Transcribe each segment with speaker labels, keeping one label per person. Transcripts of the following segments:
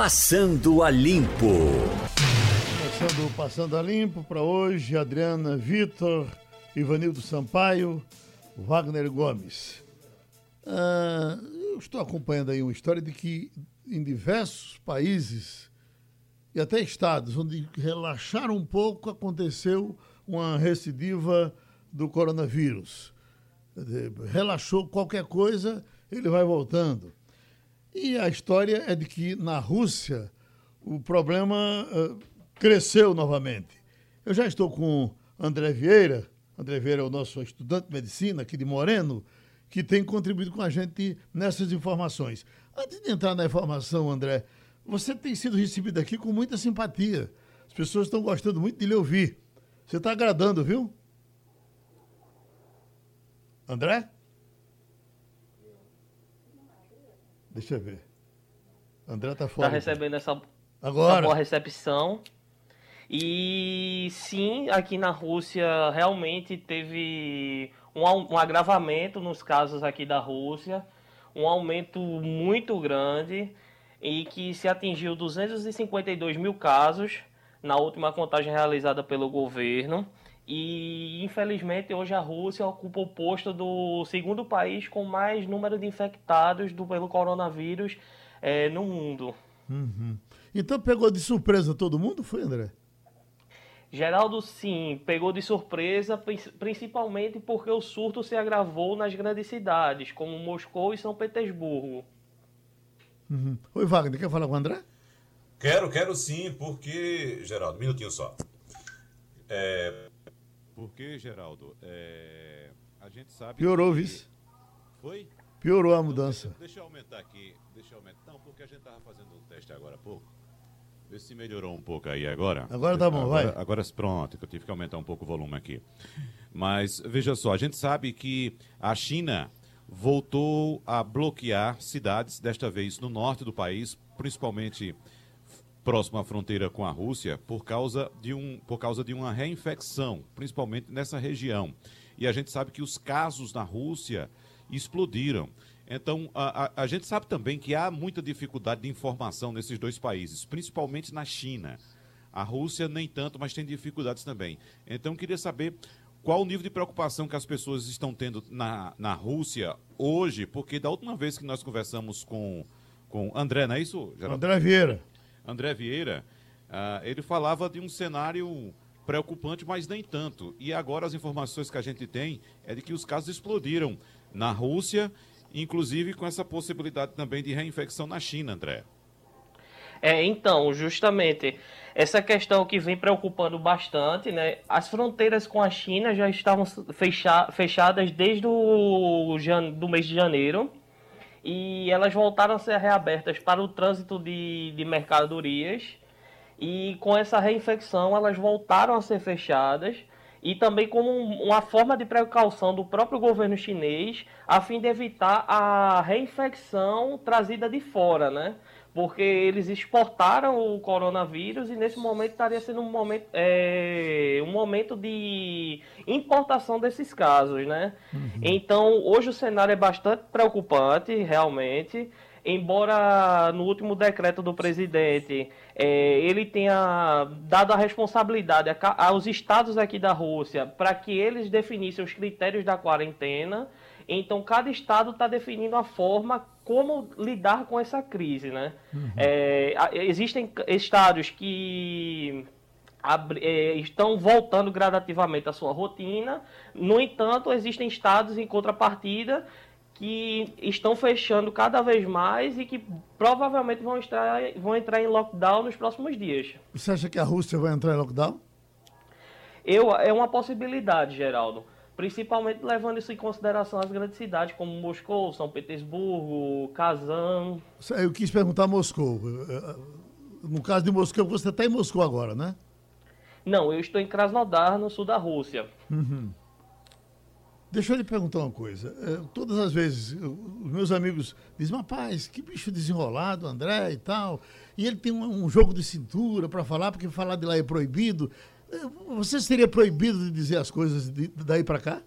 Speaker 1: Passando a Limpo.
Speaker 2: Passando, passando a Limpo para hoje, Adriana Vitor, Ivanildo Sampaio, Wagner Gomes. Ah, eu estou acompanhando aí uma história de que em diversos países e até estados onde relaxaram um pouco, aconteceu uma recidiva do coronavírus. Relaxou qualquer coisa, ele vai voltando. E a história é de que na Rússia o problema uh, cresceu novamente. Eu já estou com André Vieira, André Vieira é o nosso estudante de medicina aqui de Moreno, que tem contribuído com a gente nessas informações. Antes de entrar na informação, André, você tem sido recebido aqui com muita simpatia. As pessoas estão gostando muito de lhe ouvir. Você está agradando, viu? André? Deixa eu ver. André tá fora.
Speaker 3: Tá recebendo essa,
Speaker 2: Agora. essa
Speaker 3: boa recepção. E sim, aqui na Rússia realmente teve um, um agravamento nos casos aqui da Rússia, um aumento muito grande e que se atingiu 252 mil casos na última contagem realizada pelo governo. E infelizmente hoje a Rússia ocupa o posto do segundo país com mais número de infectados do, pelo coronavírus é, no mundo.
Speaker 2: Uhum. Então pegou de surpresa todo mundo, foi André?
Speaker 3: Geraldo, sim, pegou de surpresa, principalmente porque o surto se agravou nas grandes cidades, como Moscou e São Petersburgo.
Speaker 2: Uhum. Oi, Wagner, quer falar com o André?
Speaker 4: Quero, quero sim, porque. Geraldo, um minutinho só.
Speaker 5: É... Porque, Geraldo, é... a gente sabe.
Speaker 2: Piorou, que... vice.
Speaker 5: Foi?
Speaker 2: Piorou a mudança.
Speaker 5: Deixa, deixa, eu aumentar aqui. Deixa eu aumentar. Não, porque a gente estava fazendo um teste agora há pouco. Vê se melhorou um pouco aí agora.
Speaker 2: Agora tá bom,
Speaker 5: agora,
Speaker 2: vai.
Speaker 5: Agora pronto, que eu tive que aumentar um pouco o volume aqui. Mas veja só, a gente sabe que a China voltou a bloquear cidades, desta vez no norte do país, principalmente próximo à fronteira com a Rússia, por causa de, um, por causa de uma reinfecção, principalmente nessa região. E a gente sabe que os casos na Rússia explodiram. Então, a, a, a, gente sabe também que há muita dificuldade de informação nesses dois países, principalmente na China. A Rússia nem tanto, mas tem dificuldades também. Então, queria saber qual o nível de preocupação que as pessoas estão tendo na, na Rússia hoje, porque da última vez que nós conversamos com, com André, não é isso,
Speaker 2: Geraldo? André Vieira.
Speaker 5: André Vieira, uh, ele falava de um cenário preocupante, mas nem tanto. E agora as informações que a gente tem é de que os casos explodiram na Rússia, inclusive com essa possibilidade também de reinfecção na China, André.
Speaker 3: É, então, justamente, essa questão que vem preocupando bastante, né? As fronteiras com a China já estavam fecha fechadas desde o do mês de janeiro e elas voltaram a ser reabertas para o trânsito de, de mercadorias e com essa reinfecção elas voltaram a ser fechadas e também como uma forma de precaução do próprio governo chinês a fim de evitar a reinfecção trazida de fora, né? Porque eles exportaram o coronavírus e nesse momento estaria sendo um momento, é, um momento de importação desses casos, né? Uhum. Então, hoje o cenário é bastante preocupante, realmente. Embora no último decreto do presidente é, ele tenha dado a responsabilidade aos estados aqui da Rússia para que eles definissem os critérios da quarentena, então cada estado está definindo a forma como lidar com essa crise, né? Uhum. É, existem estados que é, estão voltando gradativamente à sua rotina, no entanto, existem estados em contrapartida que estão fechando cada vez mais e que provavelmente vão entrar, vão entrar em lockdown nos próximos dias.
Speaker 2: Você acha que a Rússia vai entrar em lockdown?
Speaker 3: Eu, é uma possibilidade, Geraldo principalmente levando isso em consideração as grandes cidades como Moscou, São Petersburgo, Kazan.
Speaker 2: Eu quis perguntar Moscou. No caso de Moscou, você está em Moscou agora, né?
Speaker 3: Não, eu estou em Krasnodar, no sul da Rússia.
Speaker 2: Uhum. Deixa eu lhe perguntar uma coisa. Eh, todas as vezes, os meus amigos dizem, rapaz, que bicho desenrolado, André e tal. E ele tem um, um jogo de cintura para falar, porque falar de lá é proibido. Você seria proibido de dizer as coisas de, daí para cá?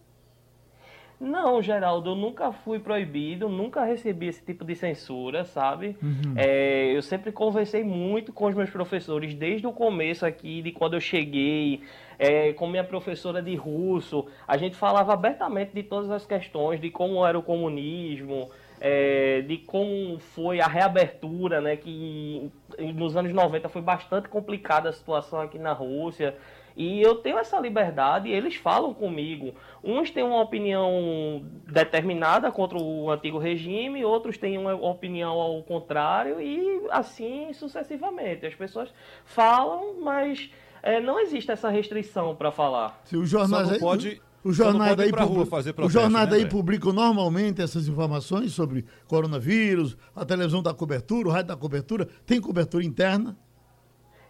Speaker 3: Não, Geraldo, eu nunca fui proibido, nunca recebi esse tipo de censura, sabe? Uhum. É, eu sempre conversei muito com os meus professores desde o começo aqui, de quando eu cheguei, é, com minha professora de russo. A gente falava abertamente de todas as questões, de como era o comunismo, é, de como foi a reabertura, né? Que nos anos 90 foi bastante complicada a situação aqui na Rússia. E eu tenho essa liberdade e eles falam comigo. Uns têm uma opinião determinada contra o antigo regime, outros têm uma opinião ao contrário e assim sucessivamente. As pessoas falam, mas é, não existe essa restrição para falar.
Speaker 2: Se o jornal
Speaker 5: Só não pode...
Speaker 2: O jornal daí, protesto, o jornal daí né, publica normalmente essas informações sobre coronavírus, a televisão da cobertura, o rádio da cobertura. Tem cobertura interna?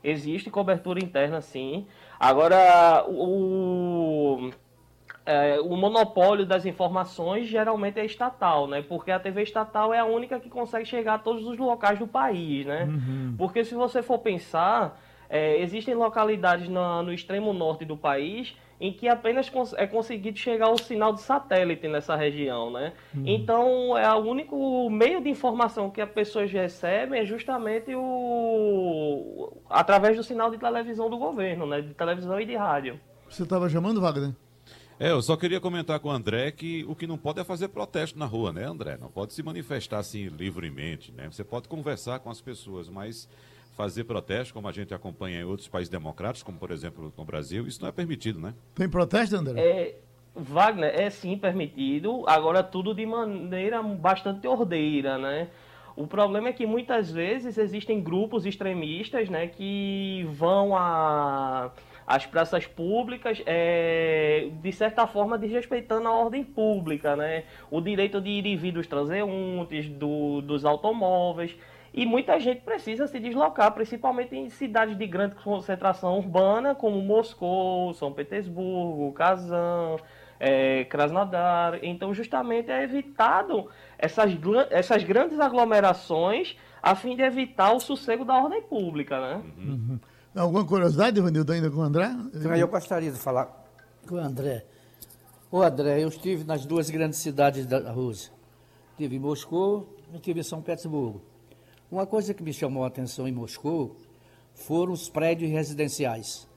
Speaker 3: Existe cobertura interna, sim. Agora, o, é, o monopólio das informações geralmente é estatal, né? Porque a TV estatal é a única que consegue chegar a todos os locais do país, né? Uhum. Porque se você for pensar, é, existem localidades no, no extremo norte do país em que apenas é conseguido chegar o sinal de satélite nessa região, né? Uhum. Então, é o único meio de informação que as pessoas recebem é justamente o através do sinal de televisão do governo, né? De televisão e de rádio.
Speaker 2: Você estava chamando, Wagner?
Speaker 5: É, eu só queria comentar com o André que o que não pode é fazer protesto na rua, né, André? Não pode se manifestar assim livremente, né? Você pode conversar com as pessoas, mas fazer protesto, como a gente acompanha em outros países democráticos, como por exemplo no Brasil, isso não é permitido, né?
Speaker 2: Tem protesto, André?
Speaker 3: É, Wagner, é sim permitido, agora tudo de maneira bastante ordeira, né? O problema é que muitas vezes existem grupos extremistas, né, que vão a as praças públicas, é, de certa forma desrespeitando a ordem pública, né? O direito de ir e vir dos transeuntes, do, dos automóveis. E muita gente precisa se deslocar, principalmente em cidades de grande concentração urbana, como Moscou, São Petersburgo, Kazan, é, Krasnodar. Então, justamente é evitado essas, essas grandes aglomerações a fim de evitar o sossego da ordem pública, né?
Speaker 2: Uhum. Alguma curiosidade, Ivanildo, ainda com o André?
Speaker 6: Então, eu gostaria de falar com o André. Ô, André, eu estive nas duas grandes cidades da Rússia. Estive em Moscou e estive em São Petersburgo. Uma coisa que me chamou a atenção em Moscou foram os prédios residenciais.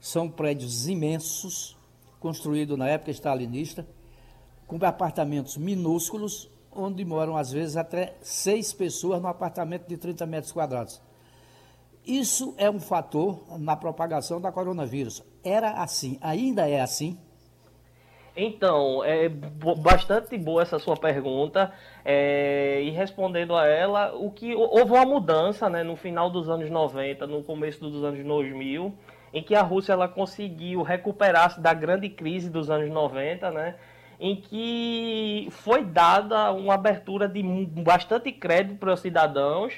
Speaker 6: São prédios imensos, construídos na época stalinista, com apartamentos minúsculos, onde moram às vezes até seis pessoas num apartamento de 30 metros quadrados. Isso é um fator na propagação da coronavírus. Era assim, ainda é assim?
Speaker 3: Então, é bastante boa essa sua pergunta. É, e respondendo a ela, o que houve uma mudança né, no final dos anos 90, no começo dos anos 2000, em que a Rússia ela conseguiu recuperar-se da grande crise dos anos 90, né, em que foi dada uma abertura de bastante crédito para os cidadãos,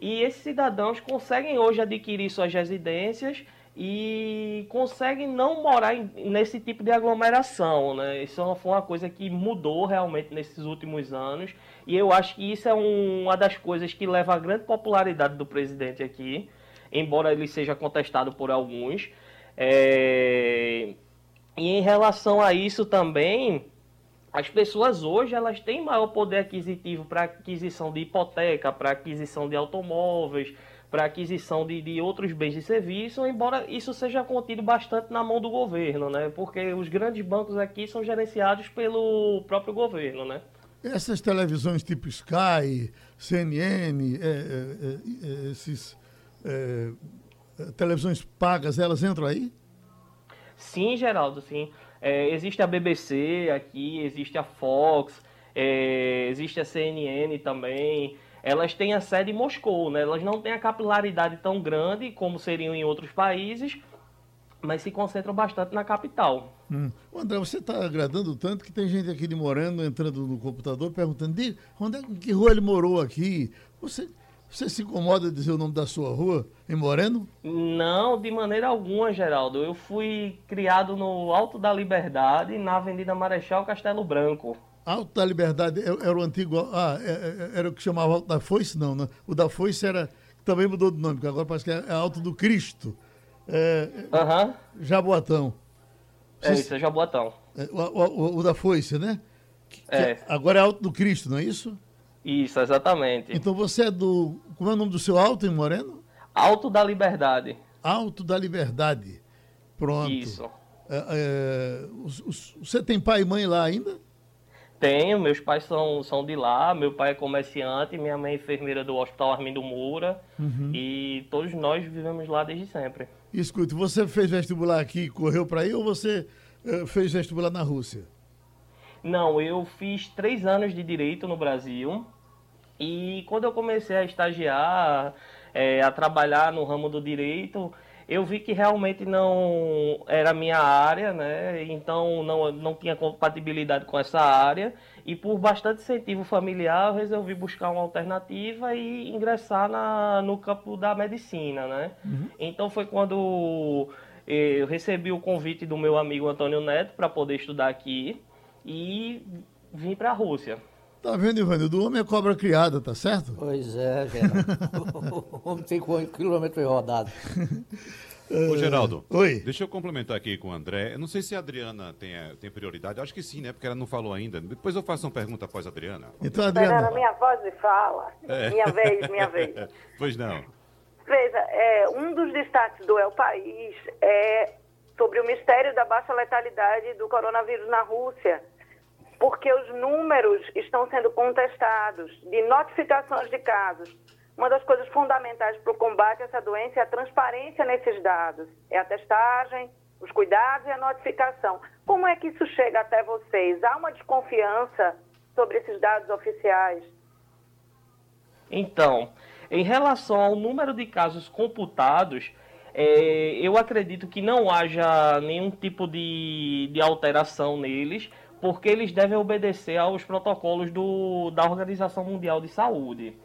Speaker 3: e esses cidadãos conseguem hoje adquirir suas residências e conseguem não morar em, nesse tipo de aglomeração, né? Isso é foi uma coisa que mudou realmente nesses últimos anos e eu acho que isso é um, uma das coisas que leva à grande popularidade do presidente aqui, embora ele seja contestado por alguns. É... E em relação a isso também, as pessoas hoje elas têm maior poder aquisitivo para aquisição de hipoteca, para aquisição de automóveis, para aquisição de, de outros bens e serviços, embora isso seja contido bastante na mão do governo, né? Porque os grandes bancos aqui são gerenciados pelo próprio governo, né?
Speaker 2: Essas televisões tipo Sky, CNN, é, é, é, esses é, televisões pagas, elas entram aí?
Speaker 3: Sim, Geraldo, sim. É, existe a BBC aqui, existe a Fox, é, existe a CNN também elas têm a sede em Moscou, né? Elas não têm a capilaridade tão grande como seriam em outros países, mas se concentram bastante na capital.
Speaker 2: Hum. André, você está agradando tanto que tem gente aqui de Moreno entrando no computador perguntando de onde é, que rua ele morou aqui. Você, você se incomoda de dizer o nome da sua rua em Moreno?
Speaker 3: Não, de maneira alguma, Geraldo. Eu fui criado no Alto da Liberdade, na Avenida Marechal Castelo Branco.
Speaker 2: Alto da Liberdade é, era o antigo. Ah, é, é, era o que chamava Alto da Foice? Não, né? O da Foice era. Também mudou de nome, porque agora parece que é Alto do Cristo.
Speaker 3: É, uhum.
Speaker 2: Jaboatão.
Speaker 3: É isso, é Jaboatão.
Speaker 2: É, o, o, o, da Foice, né?
Speaker 3: É,
Speaker 2: Agora é Alto do Cristo, não é isso?
Speaker 3: isso, exatamente.
Speaker 2: Então você é do. Como é o nome do seu alto em Moreno?
Speaker 3: Alto da Liberdade.
Speaker 2: Alto da Liberdade. Pronto.
Speaker 3: Isso.
Speaker 2: É, é, os- os- você tem pai e mãe lá ainda?
Speaker 3: Tenho, meus pais são, são de lá, meu pai é comerciante, minha mãe é enfermeira do Hospital Armindo Moura e todos nós vivemos lá desde sempre.
Speaker 2: Escute, você fez vestibular aqui e correu para aí ou você eh, fez vestibular na Rússia?
Speaker 3: Não, eu fiz três anos de direito no Brasil e quando eu comecei a estagiar, eh, a trabalhar no ramo do direito, eu vi que realmente não era a minha área, né? Então não, não tinha compatibilidade com essa área e por bastante incentivo familiar eu resolvi buscar uma alternativa e ingressar na, no campo da medicina, né? Então foi quando eh, eu recebi o convite do meu amigo Antônio Neto para poder estudar aqui e vim para a Rússia.
Speaker 2: Tá vendo, Ivanildo? O homem é cobra criada, tá certo?
Speaker 6: Pois é, Geraldo. o homem tem qu- quilômetro rodado.
Speaker 5: Ô, Geraldo,
Speaker 2: Oi.
Speaker 5: deixa eu complementar aqui com o André. Eu não sei se a Adriana tem, eh, tem prioridade. Eu acho que sim, né? Porque ela não falou ainda. Depois eu faço uma pergunta após a Adriana.
Speaker 2: Então,
Speaker 7: Fernanda,
Speaker 2: Adriano,
Speaker 7: minha voz de fala.
Speaker 5: É.
Speaker 7: Minha vez, minha vez.
Speaker 5: Pois não.
Speaker 7: Veja, é, um dos destaques do El País é sobre o mistério da baixa letalidade do coronavírus na Rússia, porque os números estão sendo contestados de notificações de casos. Uma das coisas fundamentais para o combate a essa doença é a transparência nesses dados, é a testagem, os cuidados e a notificação. Como é que isso chega até vocês? Há uma desconfiança sobre esses dados oficiais?
Speaker 3: Então, em relação ao número de casos computados, é, eu acredito que não haja nenhum tipo de, de alteração neles, porque eles devem obedecer aos protocolos do, da Organização Mundial de Saúde.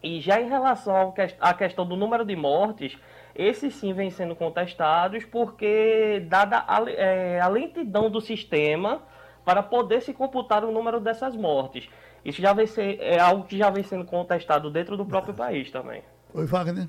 Speaker 3: E já em relação à questão do número de mortes, esses sim vêm sendo contestados, porque dada a, é, a lentidão do sistema para poder se computar o número dessas mortes. Isso já vem ser, é algo que já vem sendo contestado dentro do próprio país também.
Speaker 2: oi, Wagner.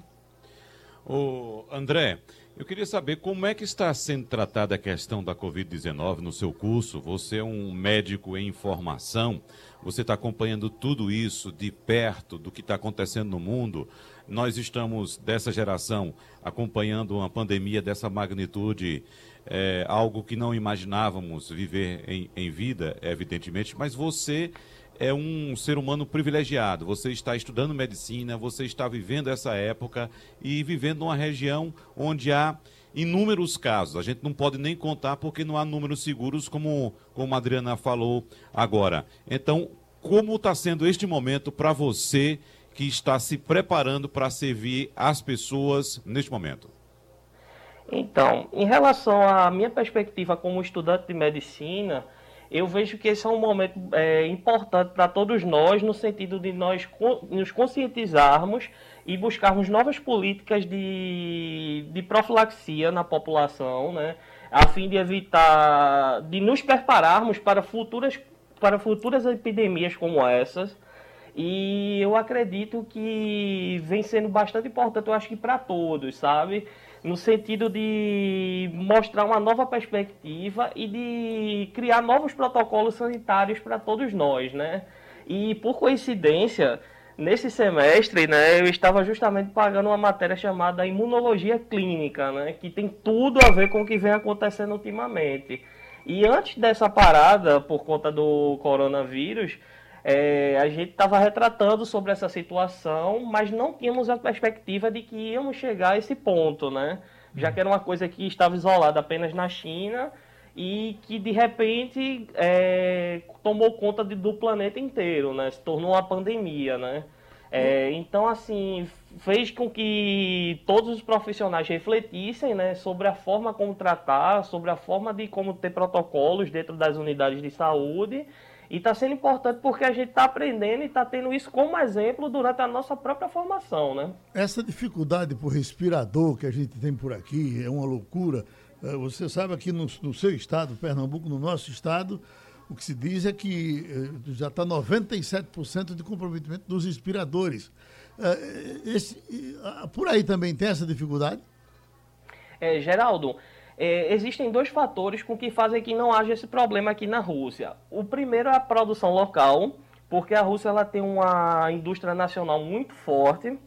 Speaker 5: Ô, André, eu queria saber como é que está sendo tratada a questão da Covid-19 no seu curso. Você é um médico em formação, você está acompanhando tudo isso de perto do que está acontecendo no mundo. Nós estamos, dessa geração, acompanhando uma pandemia dessa magnitude, é, algo que não imaginávamos viver em, em vida, evidentemente, mas você é um ser humano privilegiado. Você está estudando medicina, você está vivendo essa época e vivendo numa região onde há inúmeros casos. A gente não pode nem contar porque não há números seguros, como, como a Adriana falou agora. Então, como está sendo este momento para você que está se preparando para servir as pessoas neste momento?
Speaker 3: Então, em relação à minha perspectiva como estudante de medicina, eu vejo que esse é um momento é, importante para todos nós, no sentido de nós nos conscientizarmos e buscarmos novas políticas de, de profilaxia na população, né, a fim de evitar, de nos prepararmos para futuras, para futuras epidemias como essas. E eu acredito que vem sendo bastante importante, eu acho que para todos, sabe? No sentido de mostrar uma nova perspectiva e de criar novos protocolos sanitários para todos nós, né? E por coincidência, nesse semestre, né, eu estava justamente pagando uma matéria chamada Imunologia Clínica, né? Que tem tudo a ver com o que vem acontecendo ultimamente. E antes dessa parada, por conta do coronavírus, é, a gente estava retratando sobre essa situação, mas não tínhamos a perspectiva de que íamos chegar a esse ponto, né? Já que era uma coisa que estava isolada apenas na China e que de repente é, tomou conta de- do planeta inteiro, né? Se tornou uma pandemia, né? É, então, assim, fez com que todos os profissionais refletissem né, sobre a forma como tratar, sobre a forma de como ter protocolos dentro das unidades de saúde. E está sendo importante porque a gente está aprendendo e está tendo isso como exemplo durante a nossa própria formação, né?
Speaker 2: Essa dificuldade por respirador que a gente tem por aqui é uma loucura. Eh, Você sabe aqui no, no seu estado, Pernambuco, no nosso estado, o que se diz é que eh, já está 97% de comprometimento dos respiradores. Eh, esse- por aí também tem essa dificuldade?
Speaker 3: É, Geraldo, É, existem dois fatores com que fazem que não haja esse problema aqui na Rússia. O primeiro é a produção local, porque a Rússia ela tem uma indústria nacional muito forte,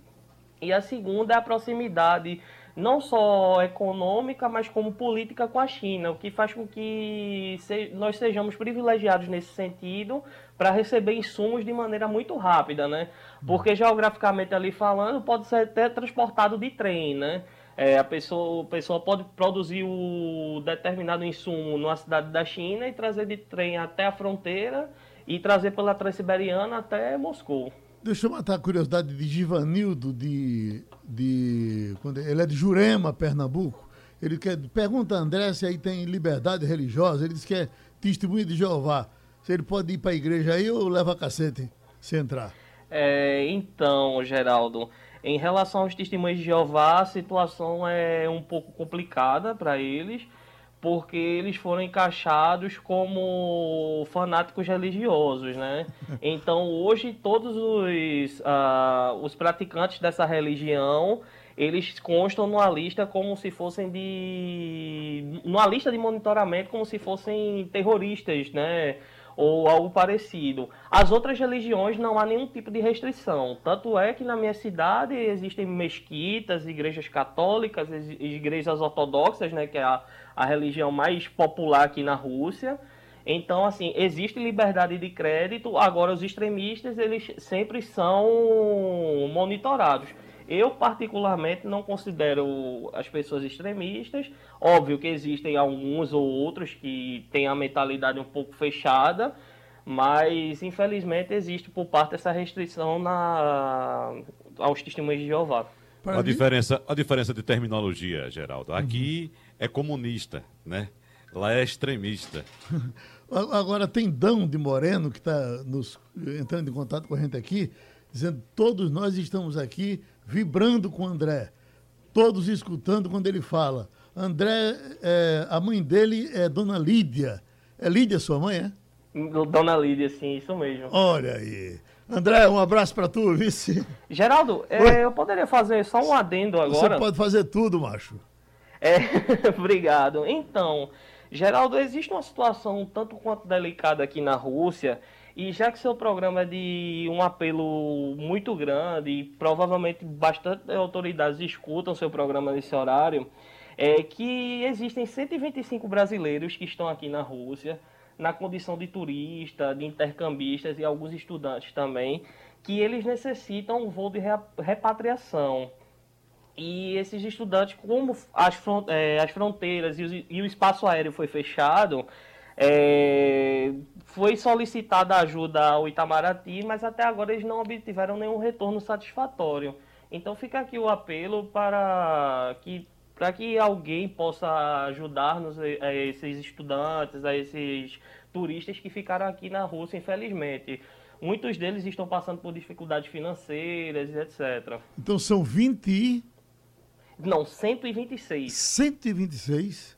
Speaker 3: e a segunda é a proximidade não só econômica, mas como política com a China, o que faz com que nós sejamos privilegiados nesse sentido para receber insumos de maneira muito rápida, né? Porque geograficamente ali falando, pode ser até transportado de trem, né? É, a, pessoa, a pessoa pode produzir o determinado insumo numa cidade da China e trazer de trem até a fronteira e trazer pela Transiberiana até Moscou.
Speaker 2: Deixa eu matar a curiosidade de Givanildo, de, de, quando ele é de Jurema, Pernambuco. Ele quer, pergunta a André se aí tem liberdade religiosa. Ele diz que é testemunha de Jeová. Se ele pode ir para a igreja aí ou leva cacete se entrar?
Speaker 3: É, então, Geraldo, em relação aos testemunhos de Jeová, a situação é um pouco complicada para eles porque eles foram encaixados como fanáticos religiosos, né? Então hoje todos os, uh, os praticantes dessa religião eles constam numa lista como se fossem de numa lista de monitoramento como se fossem terroristas, né? Ou algo parecido. As outras religiões não há nenhum tipo de restrição. Tanto é que na minha cidade existem mesquitas, igrejas católicas, igrejas ortodoxas, né, que é a, a religião mais popular aqui na Rússia. Então, assim, existe liberdade de crédito. Agora, os extremistas, eles sempre são monitorados. Eu, particularmente, não considero as pessoas extremistas. Óbvio que existem alguns ou outros que têm a mentalidade um pouco fechada, mas infelizmente existe por parte essa restrição na... aos testemunhos de Jeová.
Speaker 5: A diferença, a diferença de terminologia, Geraldo. Aqui uhum. é comunista, né? Lá é extremista.
Speaker 2: Agora tem Dão de Moreno, que está entrando em contato com a gente aqui, dizendo todos nós estamos aqui vibrando com o André, todos escutando quando ele fala. André, é, a mãe dele é Dona Lídia. É Lídia sua mãe, é?
Speaker 3: Dona Lídia, sim, isso mesmo.
Speaker 2: Olha aí. André, um abraço para tu, vice.
Speaker 3: Geraldo, é, eu poderia fazer só um adendo agora?
Speaker 2: Você pode fazer tudo, macho.
Speaker 3: É, obrigado. Então, Geraldo, existe uma situação tanto quanto delicada aqui na Rússia e já que seu programa é de um apelo muito grande e provavelmente bastante autoridades escutam seu programa nesse horário, é que existem 125 brasileiros que estão aqui na Rússia, na condição de turista, de intercambistas e alguns estudantes também, que eles necessitam um voo de repatriação. E esses estudantes, como as, é, fronteiras e o espaço aéreo foi fechado, é, foi solicitada ajuda ao Itamaraty, mas até agora eles não obtiveram nenhum retorno satisfatório. Então fica aqui o apelo para que, para que alguém possa ajudar-nos, a é, esses estudantes, a esses turistas que ficaram aqui na Rússia, infelizmente. Muitos deles estão passando por dificuldades financeiras, etc.
Speaker 2: Então são 20
Speaker 3: Não, 126.
Speaker 2: 126?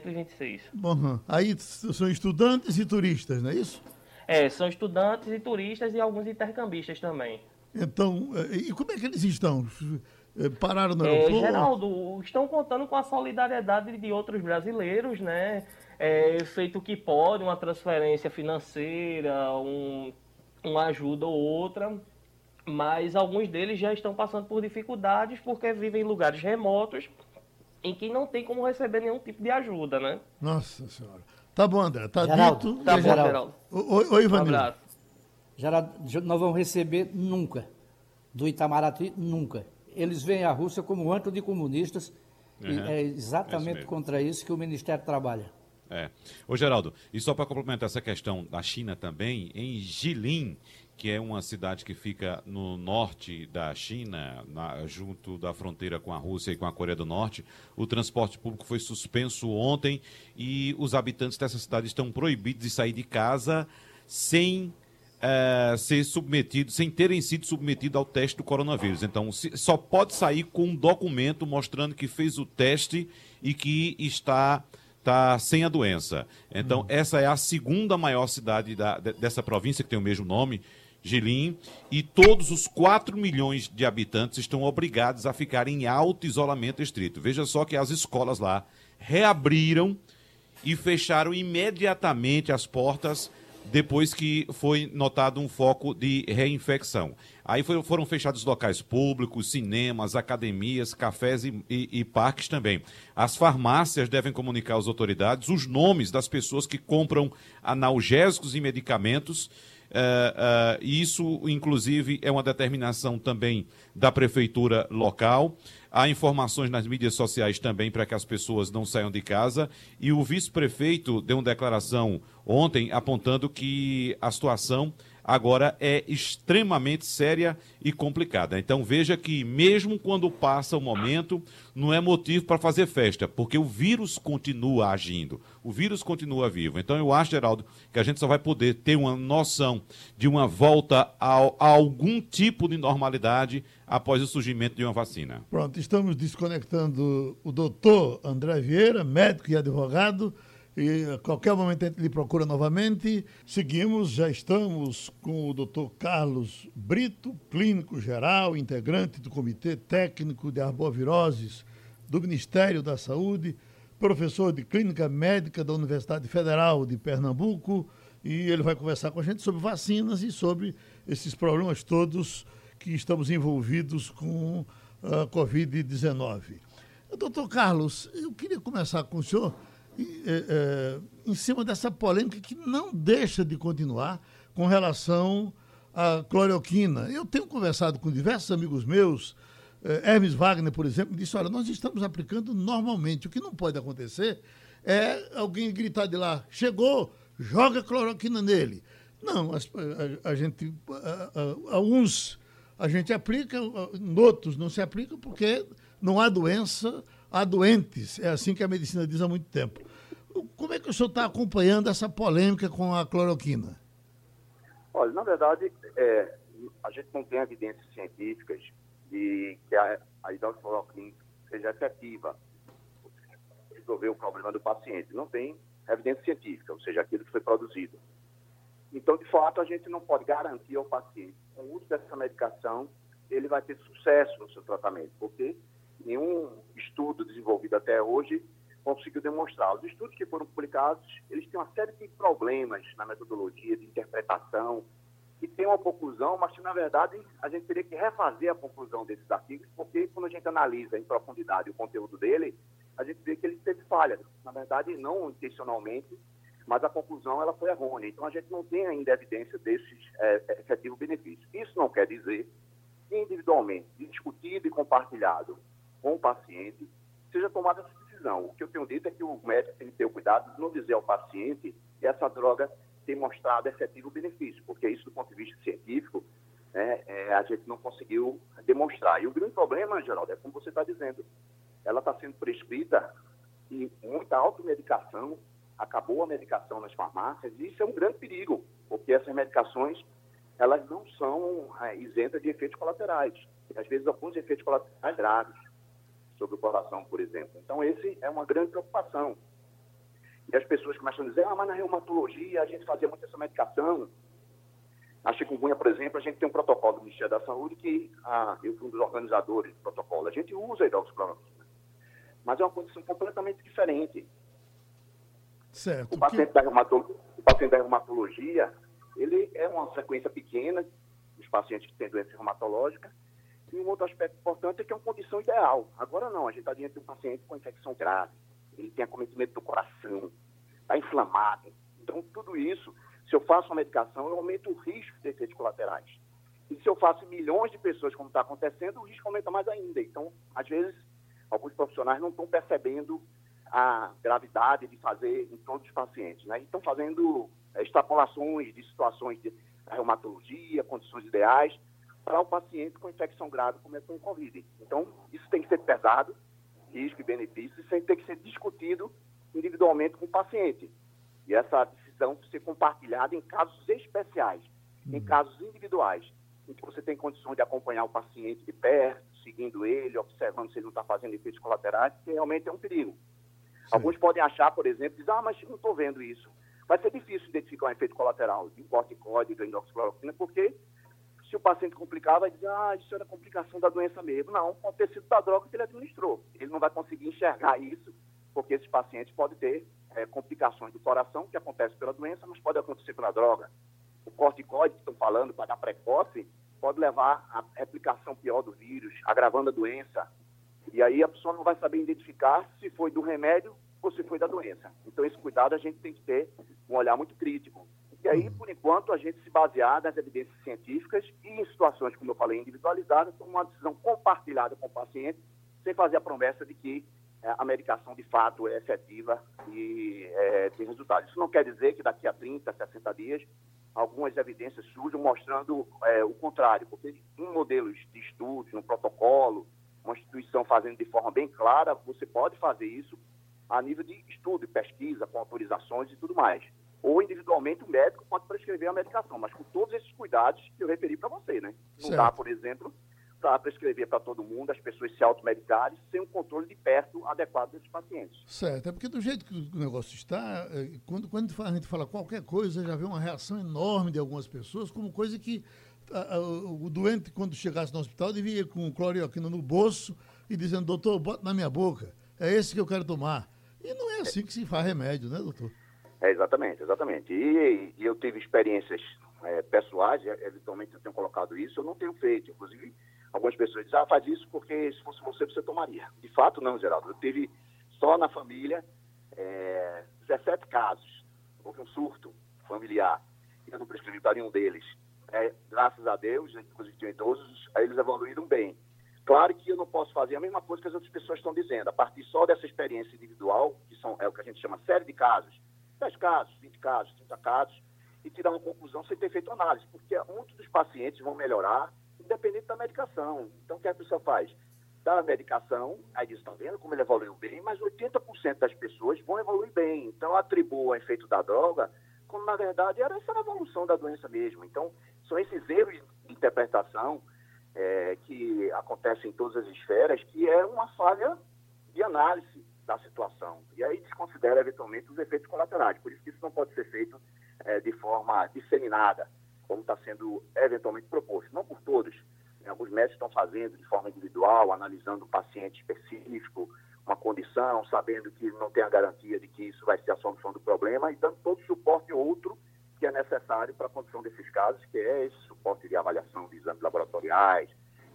Speaker 3: 126.
Speaker 2: Bom, aí são estudantes e turistas, não é isso?
Speaker 3: É, são estudantes e turistas e alguns intercambistas também.
Speaker 2: Então, eh, e como é que eles estão? Eh, pararam no é, aeroporto?
Speaker 3: É, Geraldo, estão contando com a solidariedade de outros brasileiros, né? É, feito o que pode, uma transferência financeira, um, uma ajuda ou outra, mas alguns deles já estão passando por dificuldades porque vivem em lugares remotos em que não tem como receber nenhum tipo de ajuda, né?
Speaker 2: Nossa Senhora. Tá bom, André. Tá
Speaker 6: Geraldo,
Speaker 2: dito.
Speaker 3: Tá bom, Geraldo.
Speaker 2: Oi, oi Ivanildo. Um
Speaker 6: Geraldo, nós vamos receber nunca. Do Itamaraty, nunca. Eles veem a Rússia como anticomunistas uhum. e é exatamente é contra isso que o Ministério trabalha.
Speaker 5: É. Ô, Geraldo, e só para complementar essa questão da China também, em Jilin, que é uma cidade que fica no norte da China, na, junto da fronteira com a Rússia e com a Coreia do Norte. O transporte público foi suspenso ontem e os habitantes dessa cidade estão proibidos de sair de casa sem é, ser submetidos, sem terem sido submetidos ao teste do coronavírus. Então, se, só pode sair com um documento mostrando que fez o teste e que está está sem a doença. Então, hum. essa é a segunda maior cidade da, dessa província, que tem o mesmo nome, Gelim, e todos os 4 milhões de habitantes estão obrigados a ficar em alto isolamento estrito. Veja só que as escolas lá reabriram e fecharam imediatamente as portas depois que foi notado um foco de reinfecção. Aí foi, foram fechados locais públicos, cinemas, academias, cafés e, e, e, parques também. As farmácias devem comunicar às autoridades os nomes das pessoas que compram analgésicos e medicamentos. Uh, uh, isso, inclusive, é uma determinação também da prefeitura local. Há informações nas mídias sociais também para que as pessoas não saiam de casa. E o vice-prefeito deu uma declaração ontem apontando que a situação agora é extremamente séria e complicada. Então veja que mesmo quando passa o momento, não é motivo para fazer festa, porque o vírus continua agindo, o vírus continua vivo. Então eu acho, Geraldo, que a gente só vai poder ter uma noção de uma volta a, a algum tipo de normalidade após o surgimento de uma vacina.
Speaker 2: Pronto, estamos desconectando o doutor André Vieira, médico e advogado e a qualquer momento lhe procura novamente. Seguimos, já estamos com o Dr. Carlos Brito, clínico geral, integrante do Comitê Técnico de Arboviroses do Ministério da Saúde, professor de Clínica Médica da Universidade Federal de Pernambuco, e ele vai conversar com a gente sobre vacinas e sobre esses problemas todos que estamos envolvidos com a Covid-19. Doutor Carlos, eu queria começar com o senhor é, é, em cima dessa polêmica que não deixa de continuar com relação à cloroquina. Eu tenho conversado com diversos amigos meus, é, Hermes Wagner, por exemplo, disse: olha, nós estamos aplicando normalmente. O que não pode acontecer é alguém gritar de lá, chegou, joga cloroquina nele. Não, a, a, a gente, a, uns a gente aplica, outros não se aplica porque não há doença há doentes. É assim que a medicina diz há muito tempo. Como é que o senhor está acompanhando essa polêmica com a cloroquina?
Speaker 8: Olha, na verdade, é, a gente não tem evidências científicas de que a, a hidroxicloroquina seja efetiva resolver o problema do paciente. Não tem evidência científica, ou seja, aquilo que foi produzido. Então, de fato, a gente não pode garantir ao paciente, com o uso dessa medicação, ele vai ter sucesso no seu tratamento, porque nenhum estudo desenvolvido até hoje conseguiu demonstrar. Os estudos que foram publicados, eles têm uma série de problemas na metodologia de interpretação, que tem uma conclusão, mas que, na verdade, a gente teria que refazer a conclusão desses artigos, porque quando a gente analisa em profundidade o conteúdo dele, a gente vê que ele teve falhas. Na verdade, não intencionalmente, mas a conclusão ela foi errônea. Então, a gente não tem ainda evidência desses é, efetivos benefícios. Isso não quer dizer que, individualmente, discutido e compartilhado com o paciente, seja tomada essa decisão. O que eu tenho dito é que o médico tem que ter o cuidado de não dizer ao paciente que essa droga tem mostrado efetivo benefício, porque isso, do ponto de vista científico, né, é, a gente não conseguiu demonstrar. E o grande problema, Geraldo, é como você está dizendo, ela está sendo prescrita e muita automedicação, acabou a medicação nas farmácias, e isso é um grande perigo, porque essas medicações elas não são é, isentas de efeitos colaterais. Às vezes, alguns efeitos colaterais graves sobre o coração, por exemplo. Então, esse é uma grande preocupação. E as pessoas começam a dizer, ah, mas na reumatologia a gente fazia muito essa medicação. Na chikungunya, por exemplo, a gente tem um protocolo do Ministério da Saúde que ah, eu fui um dos organizadores do protocolo. A gente usa hidroxicloroquina. Mas é uma condição completamente diferente.
Speaker 2: Certo.
Speaker 8: O paciente, que... da reumatologia, o paciente da reumatologia, ele é uma frequência pequena dos pacientes que têm doença reumatológica, e um outro aspecto importante é que é uma condição ideal. Agora não, a gente está diante de um paciente com infecção grave, ele tem acometimento do coração, está inflamado. Então, tudo isso, se eu faço uma medicação, eu aumento o risco de efeitos colaterais. E se eu faço milhões de pessoas, como está acontecendo, o risco aumenta mais ainda. Então, às vezes, alguns profissionais não estão percebendo a gravidade de fazer em todos os pacientes. Né? Estão fazendo é, extrapolações de situações de reumatologia, condições ideais, para o paciente com infecção grave como é com o Covid. Então, isso tem que ser pesado, risco e benefício, isso tem que ser discutido individualmente com o paciente. E essa decisão ser compartilhada em casos especiais, uhum. em casos individuais, em que você tem condições de acompanhar o paciente de perto, seguindo ele, observando se ele não está fazendo efeitos colaterais, que realmente é um perigo. Sim. Alguns podem achar, por exemplo, dizer, ah, mas não estou vendo isso. Vai ser difícil identificar um efeito colateral de corticóide, de endoxicloroquina, porque se o paciente complicar, vai dizer, ah, isso era complicação da doença mesmo. Não, sido da droga que ele administrou. Ele não vai conseguir enxergar isso porque esses pacientes podem ter é, complicações do coração, que acontece pela doença, mas pode acontecer pela droga. O corticoide, que estão falando, para dar precoce, pode levar à replicação pior do vírus, agravando a doença. E aí a pessoa não vai saber identificar se foi do remédio ou se foi da doença. Então, esse cuidado a gente tem que ter um olhar muito crítico. E aí, por enquanto, a gente se basear nas evidências científicas e em situações, como eu falei, individualizadas, tomar uma decisão compartilhada com o paciente, sem fazer a promessa de que é, a medicação de fato é efetiva e é, tem resultado. Isso não quer dizer que daqui a 30, 60 dias algumas evidências surjam mostrando é, o contrário, porque em modelos de estudos, no protocolo, uma instituição fazendo de forma bem clara, você pode fazer isso a nível de estudo, pesquisa, com autorizações e tudo mais. Ou individualmente o médico pode prescrever a medicação, mas com todos esses cuidados que eu referi para você, né? Não certo. dá, por exemplo, para prescrever para todo mundo, as pessoas se automedicarem sem um controle de perto adequado desses pacientes.
Speaker 2: Certo, é porque do jeito que o negócio está, é, quando, quando a gente fala qualquer coisa, já vê uma reação enorme de algumas pessoas, como coisa que a, a, o doente, quando chegasse no hospital, devia ir com cloroquina no bolso e dizendo, doutor, bota na minha boca, é esse que eu quero tomar. E não é assim que se faz remédio, né, doutor?
Speaker 8: É, exatamente, exatamente. E, e eu tive experiências é, pessoais, eventualmente eu tenho colocado isso, eu não tenho feito. Inclusive, Algumas pessoas dizem, ah, faz isso porque se fosse você, você tomaria. De fato, não, Geraldo. Eu tive só na família é, 17 casos. Houve um surto familiar. Eu não prescrevi para nenhum deles. É, graças a Deus, inclusive tinham idosos, eles evoluíram bem. Claro que eu não posso fazer a mesma coisa que as outras pessoas estão dizendo. A partir só dessa experiência individual, que são, é o que a gente chama série de casos, 10 casos, 20 casos, 30 casos, e tirar uma conclusão sem ter feito análise, porque muitos dos pacientes vão melhorar, independente da medicação. Então, o que a pessoa faz? Dá a medicação, aí diz, está vendo como ele evoluiu bem, mas 80% das pessoas vão evoluir bem. Então, atribua o efeito da droga, quando na verdade era essa evolução da doença mesmo. Então, são esses erros de interpretação é, que acontecem em todas as esferas, que é uma falha de análise da situação. E aí desconsidera eventualmente os efeitos colaterais. Por isso que isso não pode ser feito é, de forma disseminada como está sendo eventualmente proposto. Não por todos. Né? Alguns médicos estão fazendo de forma individual, analisando o paciente específico, uma condição, sabendo que não tem a garantia de que isso vai ser a solução do problema e dando todo o suporte outro que é necessário para a condição desses casos, que é esse suporte de avaliação de exames laboratoriais,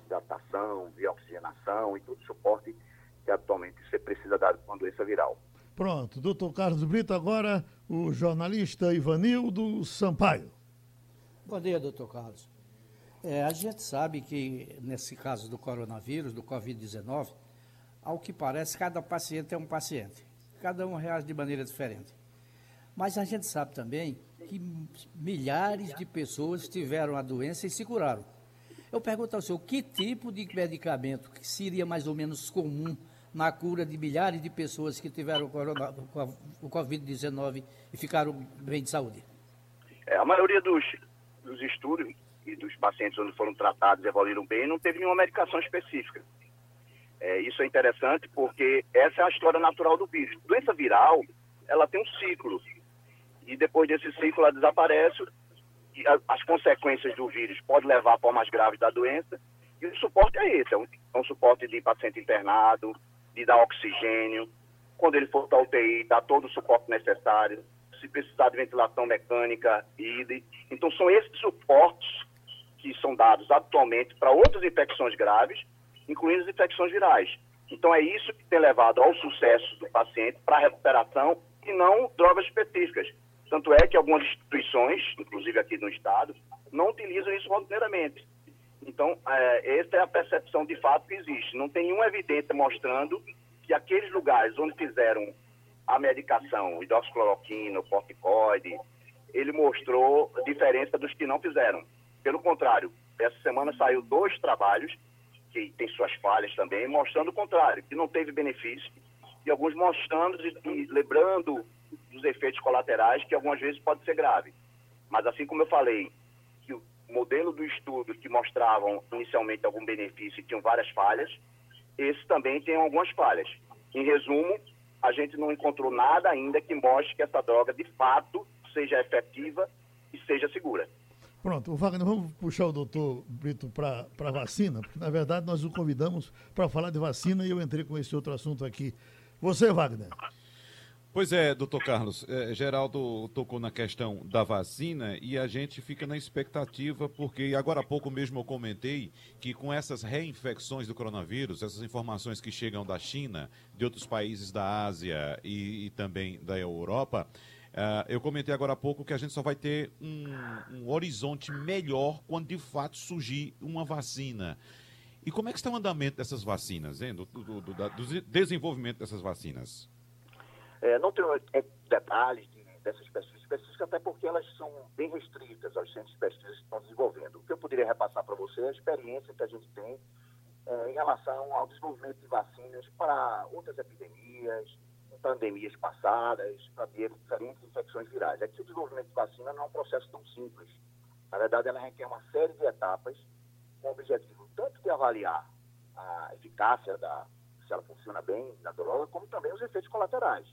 Speaker 8: de adaptação, de oxigenação e todo o suporte que atualmente você precisa dar com uma doença viral.
Speaker 2: Pronto, doutor Carlos Brito, agora o jornalista Ivanildo Sampaio.
Speaker 6: Bom dia, doutor Carlos. É, a gente sabe que, nesse caso do coronavírus, do Covid-19, ao que parece, cada paciente é um paciente. Cada um reage de maneira diferente. Mas a gente sabe também que milhares de pessoas tiveram a doença e se curaram. Eu pergunto ao senhor, que tipo de medicamento que seria mais ou menos comum na cura de milhares de pessoas que tiveram o Covid-19 e ficaram bem de saúde?
Speaker 8: É, a maioria dos, dos estudos e dos pacientes onde foram tratados evoluíram bem, não teve nenhuma medicação específica. É, isso é interessante porque essa é a história natural do vírus. Doença viral, ela tem um ciclo. E depois desse ciclo ela desaparece e a, as consequências do vírus podem levar a formas graves da doença. E o suporte é esse, é um, é um suporte de paciente internado, de dar oxigênio. Quando ele for para a UTI, dar todo o suporte necessário se precisar de ventilação mecânica, IDE. Então, são esses suportes que são dados atualmente para outras infecções graves, incluindo as infecções virais. Então, é isso que tem levado ao sucesso do paciente para a recuperação e não drogas específicas. Tanto é que algumas instituições, inclusive aqui no Estado, não utilizam isso rotineiramente. Então, é, essa é a percepção de fato que existe. Não tem nenhuma evidência mostrando que aqueles lugares onde fizeram a medicação, hidroxicloroquina, corticoide, ele mostrou diferença dos que não fizeram. Pelo contrário, essa semana saiu dois trabalhos, que tem suas falhas também, mostrando o contrário, que não teve benefício, e alguns mostrando e, lembrando dos efeitos colaterais, que algumas vezes pode ser grave. Mas assim como eu falei, modelo do estudo que mostravam inicialmente algum benefício e tinham várias falhas, esse também tem algumas falhas. Em resumo, a gente não encontrou nada ainda que mostre que essa droga de fato seja efetiva e seja segura.
Speaker 2: Pronto, Wagner, vamos puxar o doutor Brito para a vacina, porque na verdade nós o convidamos para falar de vacina e eu entrei com esse outro assunto aqui. Você, Wagner.
Speaker 5: Pois é, doutor Carlos, é, Geraldo tocou na questão da vacina e a gente fica na expectativa, porque agora há pouco mesmo eu comentei que com essas reinfecções do coronavírus, essas informações que chegam da China, de outros países da Ásia e, e também da Europa, uh, eu comentei agora há pouco que a gente só vai ter um, um horizonte melhor quando de fato surgir uma vacina. E como é que está o andamento dessas vacinas, hein? Do, do, do, do desenvolvimento dessas vacinas?
Speaker 8: É, não tenho é, detalhes de, dessas pesquisas específicas, até porque elas são bem restritas aos centros de pesquisa que estão desenvolvendo. O que eu poderia repassar para você é a experiência que a gente tem é, em relação ao desenvolvimento de vacinas para outras epidemias, pandemias passadas, para diferentes infecções virais. Aqui o desenvolvimento de vacina não é um processo tão simples. Na verdade, ela requer uma série de etapas com o objetivo tanto de avaliar a eficácia da, se ela funciona bem na droga, como também os efeitos colaterais.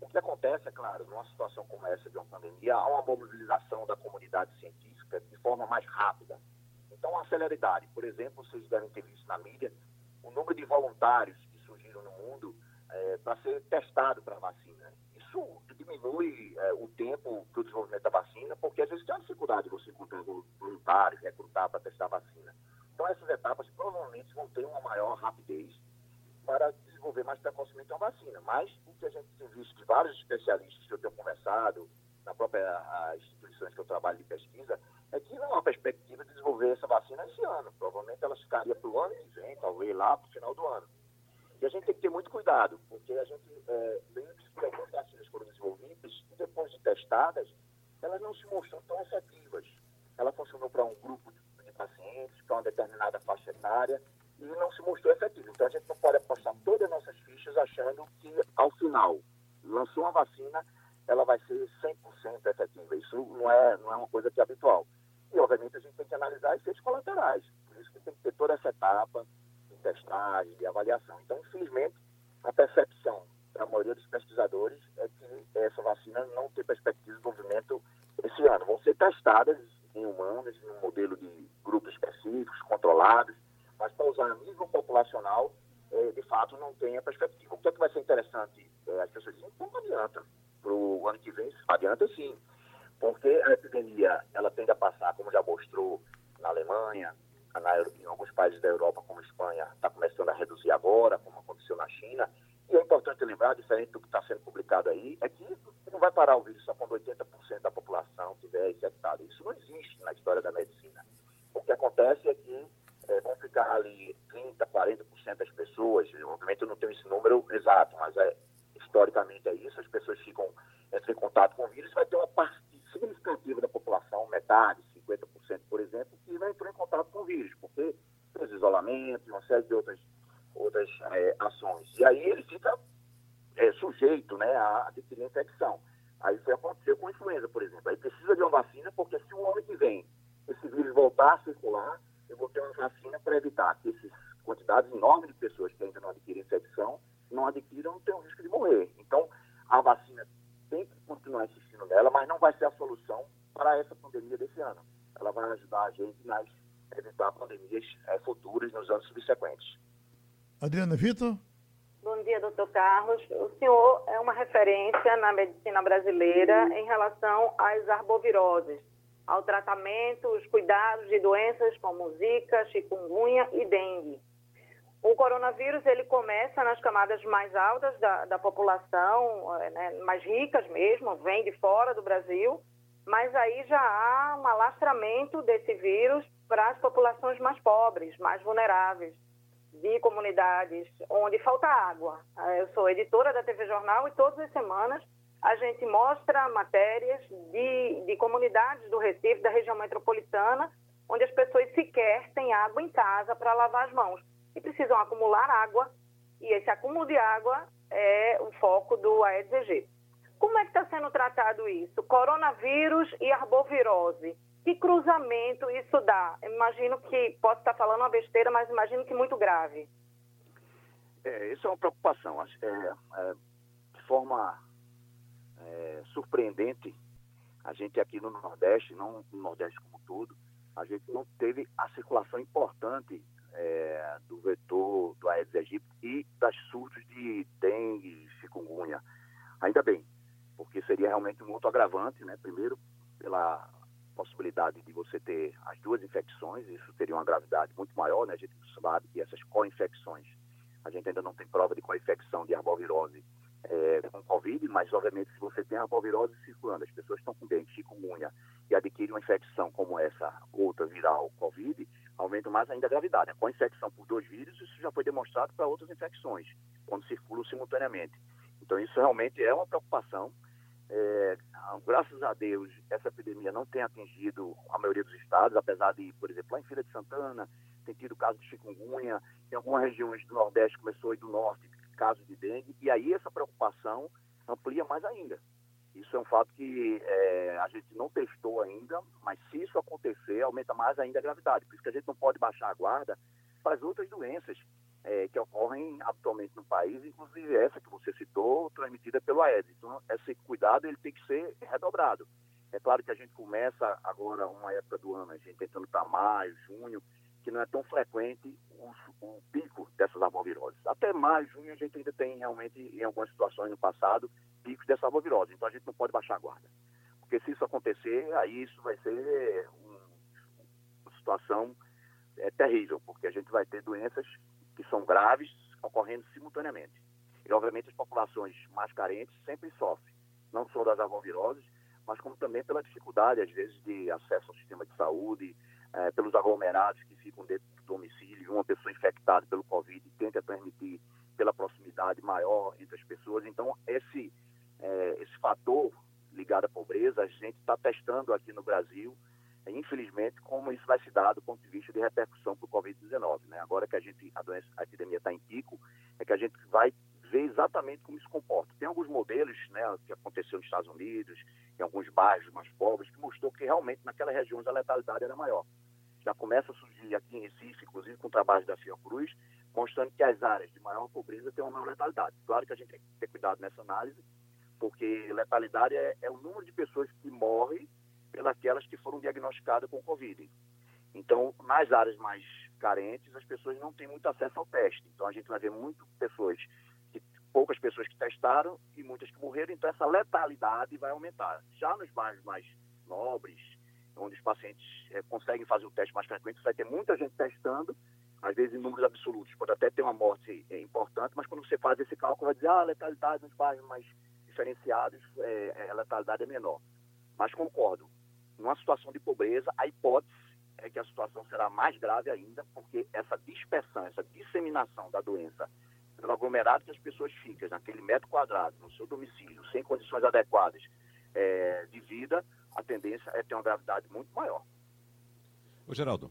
Speaker 8: O que acontece, é claro, numa situação como essa de uma pandemia, há uma mobilização da comunidade científica de forma mais rápida. Então, a celeridade, por exemplo, vocês devem ter visto na mídia, o número de voluntários que surgiram no mundo é, para ser testado para a vacina. Isso diminui é, o tempo do desenvolvimento da vacina, porque às vezes tem uma dificuldade de você encontrar voluntários, recrutar para testar a vacina. Então, essas etapas provavelmente vão ter uma maior rapidez para desenvolver mais precocemente uma vacina. Mas o que a gente tem visto de vários especialistas que eu tenho conversado, na própria instituições que eu trabalho de pesquisa, é que não há perspectiva de desenvolver essa vacina esse ano. Provavelmente ela ficaria para o ano que vem, talvez lá para o final do ano. E a gente tem que ter muito cuidado, porque a gente é, que algumas vacinas foram desenvolvidas e depois de testadas, elas não se mostram tão efetivas. Ela funcionou para um grupo de pacientes, para uma determinada faixa etária, e não se mostrou efetivo. Então a gente não pode apostar todas as nossas fichas achando que ao final lançou uma vacina, ela vai ser 100% efetiva. Isso não é, não é uma coisa que é habitual. E obviamente a gente tem que analisar efeitos colaterais. Por isso que tem que ter toda essa etapa de testagem, de avaliação. Então, infelizmente, a percepção da maioria dos pesquisadores é que essa vacina não tem perspectiva de desenvolvimento esse ano. Vão ser testadas em humanos, em um modelo de grupos específicos, controlados, a nível populacional, é, de fato, não tem a perspectiva. O que é que vai ser interessante? É, as pessoas dizem, não adianta. Para o ano que vem, adianta sim. Porque a epidemia, ela tende a passar, como já mostrou na Alemanha, na, em alguns países da Europa, como Espanha, está começando a reduzir agora, como aconteceu na China. E é importante lembrar, diferente do que está sendo publicado aí, é que não vai parar o vírus só quando 80% da população tiver infectada. Isso não existe na história da medicina. O que acontece é que é, vão ficar ali 30%, 40% das pessoas, obviamente eu não tenho esse número exato, mas é, historicamente é isso, as pessoas ficam, entram em contato com o vírus, vai ter uma parte significativa da população, metade, 50%, por exemplo, que não entrou em contato com o vírus, porque fez isolamento e uma série de outras, outras é, ações. E aí ele fica é, sujeito né, a adquirir infecção. Aí isso aconteceu com a influenza, por exemplo. Aí precisa de uma vacina, porque se o ano que vem esse vírus voltar a circular, eu vou ter uma vacina para evitar que essas quantidades enormes de pessoas que ainda não adquiriram infecção não adquiram, não tenham risco de morrer. Então, a vacina tem que continuar insistindo nela, mas não vai ser a solução para essa pandemia desse ano. Ela vai ajudar a gente a evitar pandemias é, futuras nos anos subsequentes.
Speaker 2: Adriana Vitor?
Speaker 7: Bom dia, doutor Carlos. O senhor é uma referência na medicina brasileira em relação às arboviroses ao tratamento, os cuidados de doenças como zika, chikungunya e dengue. O coronavírus ele começa nas camadas mais altas da, da população, eh, né, mais ricas mesmo, vem de fora do Brasil, mas aí já há um alastramento desse vírus para as populações mais pobres, mais vulneráveis, de comunidades onde falta água. Eu sou editora da TV Jornal e todas as semanas a gente mostra matérias de, de comunidades do Recife, da região metropolitana, onde as pessoas sequer têm água em casa para lavar as mãos e precisam acumular água, e esse acúmulo de água é o foco do Aedes aegypti. Como é que está sendo tratado isso? Coronavírus e arbovirose. Que cruzamento isso dá? Imagino que, posso estar falando uma besteira, mas imagino que muito grave.
Speaker 8: É, isso é uma preocupação. É, é, de forma é, surpreendente. A gente aqui no Nordeste, não no Nordeste como todo, a gente não teve a circulação importante é, do vetor do Aedes aegypti e das surtos de dengue, Ainda bem, porque seria realmente um outro agravante, né? Primeiro, pela possibilidade de você ter as duas infecções, isso teria uma gravidade muito maior, né? A gente sabe que essas co-infecções, a gente ainda não tem prova de co-infecção de arbovirose é, com Covid, mas obviamente se você tem arbovirose circulando, as pessoas estão com dente, chikungunya e adquirem uma infecção como essa outra viral Covid, aumenta mais ainda a gravidade. Com a infecção por dois vírus, isso já foi demonstrado para outras infecções, quando circulam simultaneamente. Então isso realmente é uma preocupação. É, graças a Deus, essa epidemia não tem atingido a maioria dos estados, apesar de, por exemplo, lá em Feira de Santana, tem tido casos de chikungunya, em algumas regiões do Nordeste começou e do Norte, casos de dengue, e aí essa preocupação amplia mais ainda. Isso é um fato que é, a gente não testou ainda, mas se isso acontecer, aumenta mais ainda a gravidade. Por isso que a gente não pode baixar a guarda para as outras doenças é, que ocorrem atualmente no país, inclusive essa que você citou, transmitida pelo Aedes. Então, esse cuidado ele tem que ser redobrado. É claro que a gente começa agora uma época do ano, a gente tentando para maio, junho, que não é tão frequente o, o pico dessas arboviroses. Até maio, junho, a gente ainda tem realmente, em algumas situações no passado, picos dessa arbovirose. Então a gente não pode baixar a guarda. Porque se isso acontecer, aí isso vai ser um, uma situação é, terrível, porque a gente vai ter doenças que são graves ocorrendo simultaneamente. E, obviamente, as populações mais carentes sempre sofrem, não só das arboviroses, mas como também pela dificuldade, às vezes, de acesso ao sistema de saúde, é, pelos aglomerados que ficam dentro do domicílio, uma pessoa infectada pelo Covid tenta transmitir pela proximidade maior entre as pessoas. Então, esse, é, esse fator ligado à pobreza, a gente está testando aqui no Brasil infelizmente, como isso vai se dar do ponto de vista de repercussão para o Covid-19. Né? Agora que a, gente, a, doença, a epidemia está em pico, é que a gente vai ver exatamente como isso comporta. Tem alguns modelos né, que aconteceu nos Estados Unidos, em alguns bairros mais pobres, que mostrou que realmente naquelas regiões a letalidade era maior. Já começa a surgir aqui em Recife, inclusive com trabalhos da Fiocruz, mostrando que as áreas de maior pobreza têm uma maior letalidade. Claro que a gente tem que ter cuidado nessa análise, porque letalidade é, é o número de pessoas que morrem pelas que foram diagnosticadas com Covid. Então, nas áreas mais carentes, as pessoas não têm muito acesso ao teste. Então, a gente vai ver muitas pessoas, que, poucas pessoas que testaram e muitas que morreram. Então, essa letalidade vai aumentar. Já nos bairros mais nobres, onde os pacientes é, conseguem fazer o teste mais frequente, vai ter muita gente testando, às vezes em números absolutos. Pode até ter uma morte é, importante, mas quando você faz esse cálculo, vai dizer, ah, a letalidade nos bairros mais diferenciados, é, a letalidade é menor. Mas concordo, numa situação de pobreza, a hipótese é que a situação será mais grave ainda, porque essa dispersão, essa disseminação da doença pelo aglomerado que as pessoas ficam naquele metro quadrado, no seu domicílio, sem condições adequadas é, de vida, a tendência é ter uma gravidade muito maior.
Speaker 5: Ô, Geraldo.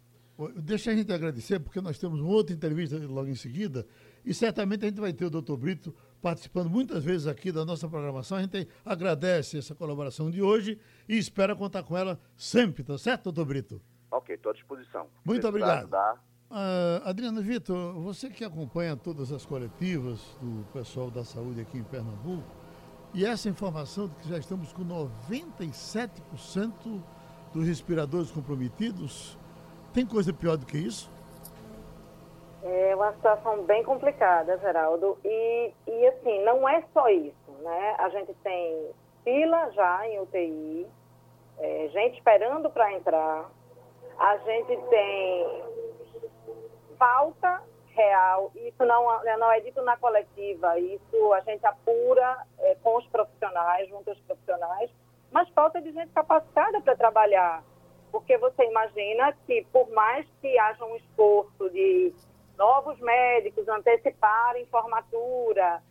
Speaker 2: Deixa a gente agradecer, porque nós temos uma outra entrevista logo em seguida, e certamente a gente vai ter o doutor Brito participando muitas vezes aqui da nossa programação. A gente agradece essa colaboração de hoje e espera contar com ela sempre, tá certo, doutor Brito?
Speaker 8: Ok, estou à disposição.
Speaker 2: Muito obrigado. Uh, Adriana Vitor, você que acompanha todas as coletivas do pessoal da saúde aqui em Pernambuco, e essa informação de que já estamos com 97% dos respiradores comprometidos, tem coisa pior do que isso?
Speaker 7: É uma situação bem complicada, Geraldo. E, e assim, não é só isso, né? A gente tem fila já em UTI, é, gente esperando para entrar, a gente tem falta real, isso não, não é dito na coletiva, isso a gente apura é, com os profissionais, junto aos profissionais, mas falta de gente capacitada para trabalhar. Porque você imagina que, por mais que haja um esforço de novos médicos anteciparem formatura,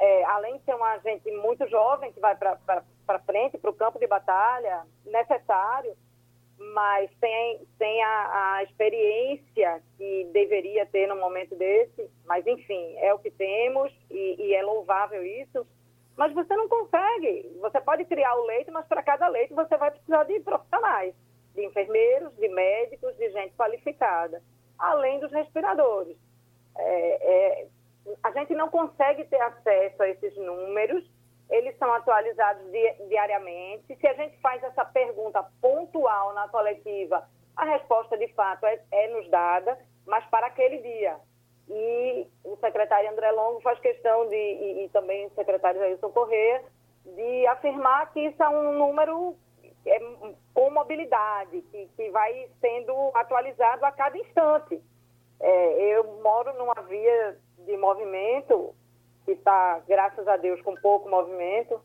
Speaker 7: é, além de ser uma gente muito jovem que vai para frente, para o campo de batalha, necessário, mas sem, sem a, a, experiência que deveria ter no momento desse. Mas, enfim, é o que temos e, e é louvável isso. Mas você não consegue. Você pode criar o leito, mas para cada leito você vai precisar de profissionais, de enfermeiros, de médicos, de gente qualificada além dos respiradores. É, é, a gente não consegue ter acesso a esses números, eles são atualizados di diariamente. Se a gente faz essa pergunta pontual na coletiva, a resposta de fato é, é nos dada, mas para aquele dia. e o secretário André Longo faz questão de, e, e também o secretário Jailson Corrêa, de afirmar que isso é um número é, com mobilidade, que, que vai sendo atualizado a cada instante. É, eu moro numa via de movimento, que está, graças a Deus, com pouco movimento,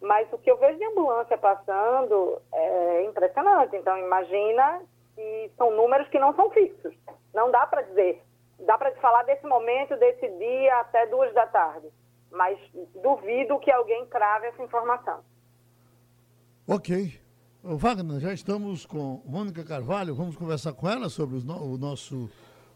Speaker 7: mas o que eu vejo de ambulância passando é impressionante. Então, imagina que são números que não são fixos. Não dá para dizer. Dá para falar desse momento, desse dia até duas da tarde. Mas duvido que alguém crave essa informação.
Speaker 2: Ok. Wagner, já estamos com Mônica Carvalho. Vamos conversar com ela sobre o nosso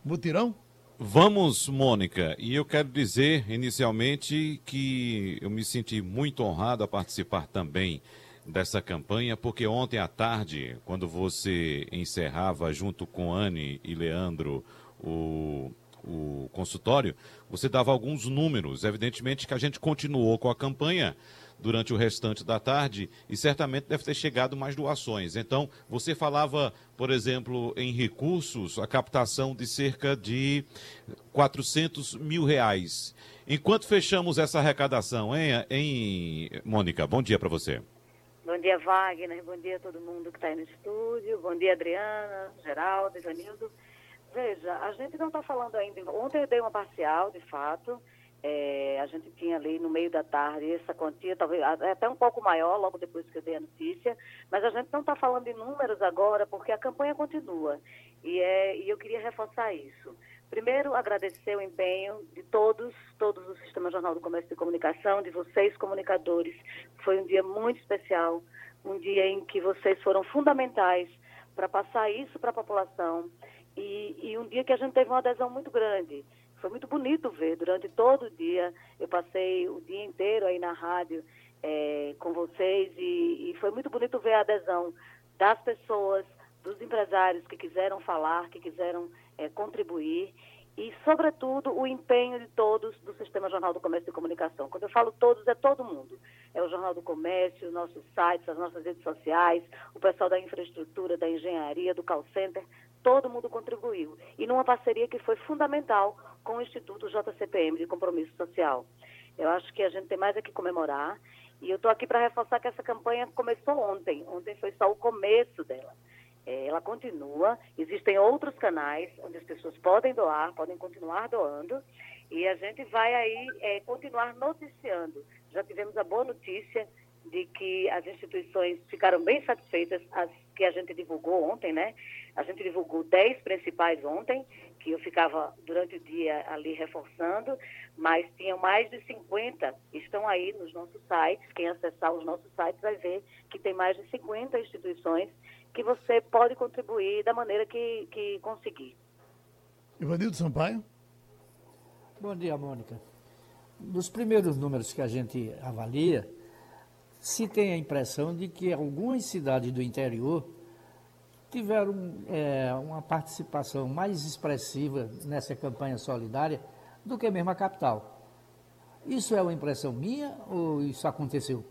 Speaker 2: mutirão?
Speaker 5: Vamos, Mônica. E eu quero dizer inicialmente que eu me senti muito honrado a participar também dessa campanha, porque ontem à tarde, quando você encerrava junto com Anne e Leandro o, o consultório, você dava alguns números. Evidentemente que a gente continuou com a campanha durante o restante da tarde e certamente deve ter chegado mais doações. Então, você falava, por exemplo, em recursos, a captação de cerca de 400 mil reais. Enquanto fechamos essa arrecadação, hein, hein Mônica? Bom dia para você.
Speaker 9: Bom dia, Wagner. Bom dia a todo mundo que está aí no estúdio. Bom dia, Adriana, Geraldo, Ivanildo. Veja, a gente não está falando ainda. Ontem eu dei uma parcial, de fato. É, a gente tinha ali no meio da tarde essa quantia, talvez até um pouco maior, logo depois que eu dei a notícia, mas a gente não está falando de números agora, porque a campanha continua. E, é, e eu queria reforçar isso. Primeiro, agradecer o empenho de todos, todos do Sistema Jornal do Comércio e Comunicação, de vocês, comunicadores. Foi um dia muito especial, um dia em que vocês foram fundamentais para passar isso para a população e, e um dia que a gente teve uma adesão muito grande. Foi muito bonito ver durante todo o dia. Eu passei o dia inteiro aí na rádio é, com vocês e, e foi muito bonito ver a adesão das pessoas, dos empresários que quiseram falar, que quiseram é, contribuir e, sobretudo, o empenho de todos do Sistema Jornal do Comércio e Comunicação. Quando eu falo todos, é todo mundo. É o Jornal do Comércio, nossos sites, as nossas redes sociais, o pessoal da infraestrutura, da engenharia, do call center, todo mundo contribuiu. E numa parceria que foi fundamental com o Instituto JCPM de Compromisso Social. Eu acho que a gente tem mais a que comemorar. E eu estou aqui para reforçar que essa campanha começou ontem. Ontem foi só o começo dela. É, ela continua. Existem outros canais onde as pessoas podem doar, podem continuar doando. E a gente vai aí é, continuar noticiando. Já tivemos a boa notícia de que as instituições ficaram bem satisfeitas, as que a gente divulgou ontem, né? A gente divulgou 10 principais ontem, que eu ficava durante o dia ali reforçando, mas tinham mais de 50, estão aí nos nossos sites, quem acessar os nossos sites vai ver que tem mais de 50 instituições que você pode contribuir da maneira que, que conseguir.
Speaker 2: Ivanildo Sampaio.
Speaker 6: Bom dia, Mônica. Nos primeiros números que a gente avalia, se tem a impressão de que algumas cidades do interior tiveram é, uma participação mais expressiva nessa campanha solidária do que mesmo a capital. Isso é uma impressão minha ou isso aconteceu?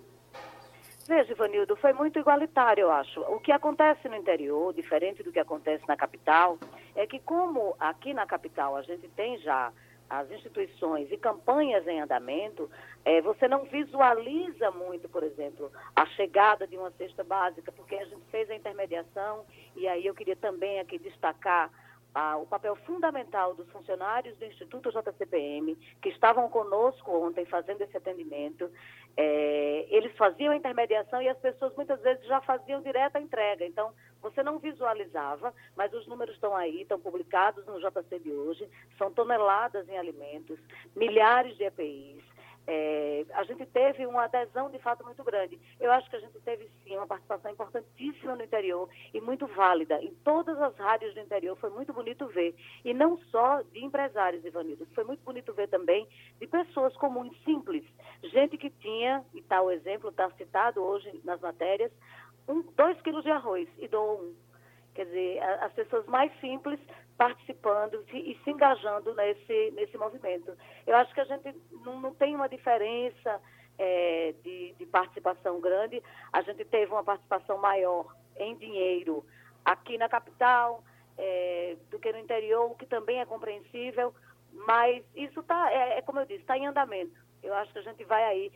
Speaker 9: Veja, Ivanildo, foi muito igualitário, eu acho. O que acontece no interior, diferente do que acontece na capital, é que como aqui na capital a gente tem já as instituições e campanhas em andamento, é, você não visualiza muito, por exemplo, a chegada de uma cesta básica, porque a gente fez a intermediação, e aí eu queria também aqui destacar ah, o papel fundamental dos funcionários do Instituto JCPM, que estavam conosco ontem fazendo esse atendimento. É, eles faziam a intermediação e as pessoas muitas vezes já faziam direta entrega. Então, você não visualizava, mas os números estão aí, estão publicados no JC de hoje. São toneladas em alimentos, milhares de EPIs é, a gente teve uma adesão de fato muito grande. Eu acho que a gente teve sim uma participação importantíssima no interior e muito válida. Em todas as rádios do interior foi muito bonito ver. E não só de empresários, Ivanildo, foi muito bonito ver também de pessoas comuns, simples. Gente que tinha, e tal tá exemplo, está citado hoje nas matérias, um, dois quilos de arroz e doou um. Quer dizer, as pessoas mais simples participando e se engajando nesse, nesse movimento. Eu acho que a gente não, não tem uma diferença é, de, de participação grande. A gente teve uma participação maior em dinheiro aqui na capital é, do que no interior, o que também é compreensível, Mas isso está, é, é como eu disse, está em andamento. Eu acho que a gente vai aí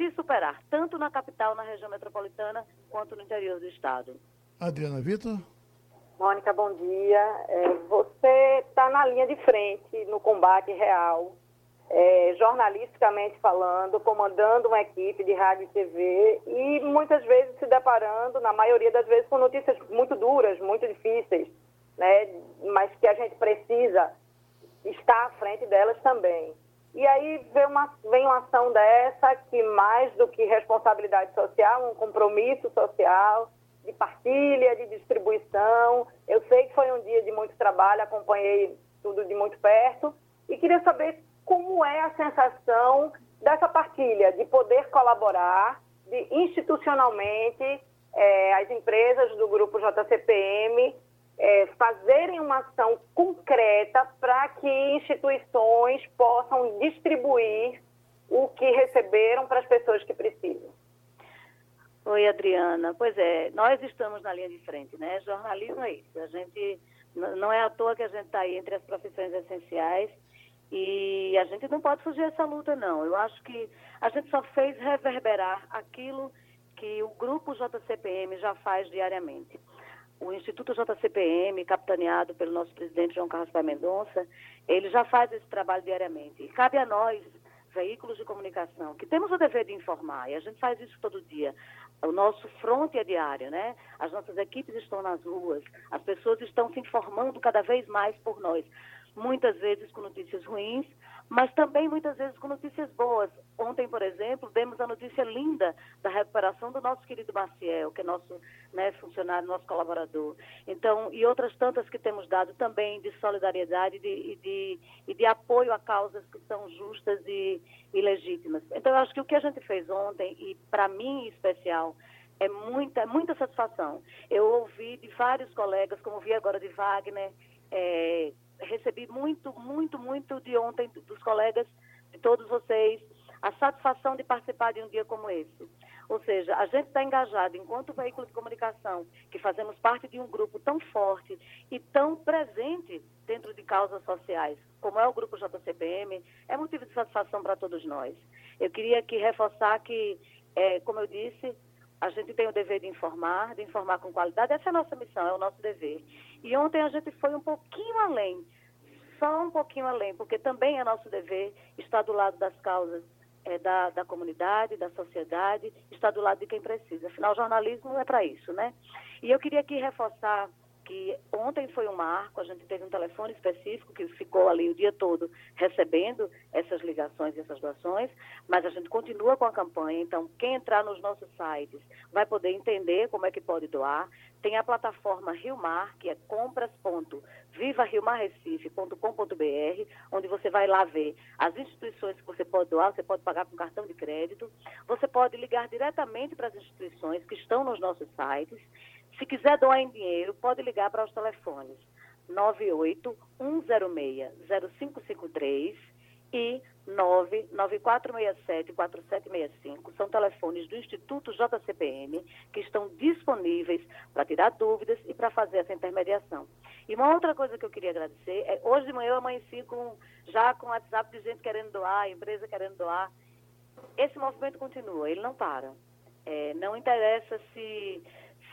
Speaker 9: se superar, tanto na capital, na região metropolitana, quanto no interior do estado.
Speaker 2: Adriana Vitor?
Speaker 7: Mônica, bom dia. É, você está na linha de frente no combate real, é, jornalisticamente falando, comandando uma equipe de rádio e TV e muitas vezes se deparando, na maioria das vezes, com notícias muito duras, muito difíceis, né? mas que a gente precisa estar à frente delas também. E aí vem uma, vem uma ação dessa que, mais do que responsabilidade social, um compromisso social, de partilha, de distribuição. Eu sei que foi um dia de muito trabalho, acompanhei tudo de muito perto e queria saber como é a sensação dessa partilha, de poder colaborar, de institucionalmente é, as empresas do grupo JCPM é, fazerem uma ação concreta para que instituições possam distribuir o que receberam para as pessoas que precisam.
Speaker 9: Oi, Adriana. Pois é, nós estamos na linha de frente, né? Jornalismo é isso. A gente não é à toa que a gente está aí entre as profissões essenciais e a gente não pode fugir dessa luta, não. Eu acho que a gente só fez reverberar aquilo que o grupo JCPM já faz diariamente o Instituto JCPM, capitaneado pelo nosso presidente João Carlos Pai Mendonça, ele já faz esse trabalho diariamente. E cabe a nós, veículos de comunicação, que temos o dever de informar, e a gente faz isso todo dia. O nosso fronte é diário, né? As nossas equipes estão nas ruas, as pessoas estão se informando cada vez mais por nós. Muitas vezes com notícias ruins, mas também muitas vezes com notícias boas. Ontem, por exemplo, demos a notícia linda da recuperação do nosso querido Maciel, que é nosso né, funcionário, nosso colaborador. Então, e outras tantas que temos dado também de solidariedade e de, de, de apoio a causas que são justas e, e legítimas. Então, eu acho que o que a gente fez ontem, e para mim em especial, é muita, muita satisfação. Eu ouvi de vários colegas, como ouvi agora de Wagner, é, recebi muito, muito, muito de ontem dos colegas, de todos vocês, a satisfação de participar de um dia como esse. Ou seja, a gente está engajado enquanto veículo de comunicação, que fazemos parte de um grupo tão forte e tão presente dentro de causas sociais, como é o grupo JCPM, é motivo de satisfação para todos nós. Eu queria aqui reforçar que, é, como eu disse, a gente tem o dever de informar, de informar com qualidade. Essa é a nossa missão, é o nosso dever. E ontem a gente foi um pouquinho além, só um pouquinho além, porque também é nosso dever estar do lado das causas é, da, da comunidade, da sociedade, estar do lado de quem precisa. Afinal, jornalismo é para isso, né? E eu queria aqui reforçar que ontem foi um marco, a gente teve um telefone específico que ficou ali o dia todo recebendo essas ligações e essas doações, mas a gente continua com a campanha, então quem entrar nos nossos sites vai poder entender como é que pode doar. Tem a plataforma Rio Mar, que é compras.vivariomarrecife.com.br, onde você vai lá ver as instituições que você pode doar, você pode pagar com cartão de crédito, você pode ligar diretamente para as instituições que estão nos nossos sites se quiser doar em dinheiro, pode ligar para os telefones 98-106-0553 e 99467-4765. São telefones do Instituto JCPM que estão disponíveis para tirar dúvidas e para fazer essa intermediação. E uma outra coisa que eu queria agradecer é, hoje de manhã eu amanheci com, já com o WhatsApp de gente querendo doar, empresa querendo doar. Esse movimento continua, ele não para. É, não interessa se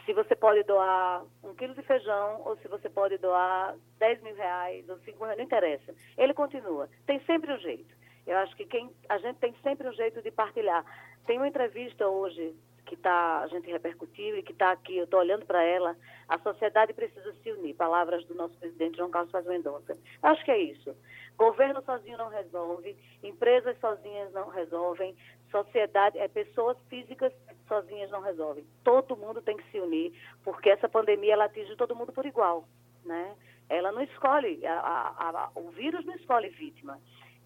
Speaker 9: se você pode doar um quilo de feijão ou se você pode doar 10 mil reais ou 5 reais, não interessa. Ele continua. Tem sempre um jeito. Eu acho que quem, a gente tem sempre um jeito de partilhar. Tem uma entrevista hoje que tá, a gente repercutiu e que está aqui, eu estou olhando para ela, a sociedade precisa se unir, palavras do nosso presidente João Carlos Paz Mendonça. Acho que é isso. Governo sozinho não resolve, empresas sozinhas não resolvem, sociedade, é, pessoas físicas sozinhas não resolvem. Todo mundo tem que se unir, porque essa pandemia ela atinge todo mundo por igual, né? Ela não escolhe, a, a, a, o vírus não escolhe vítima,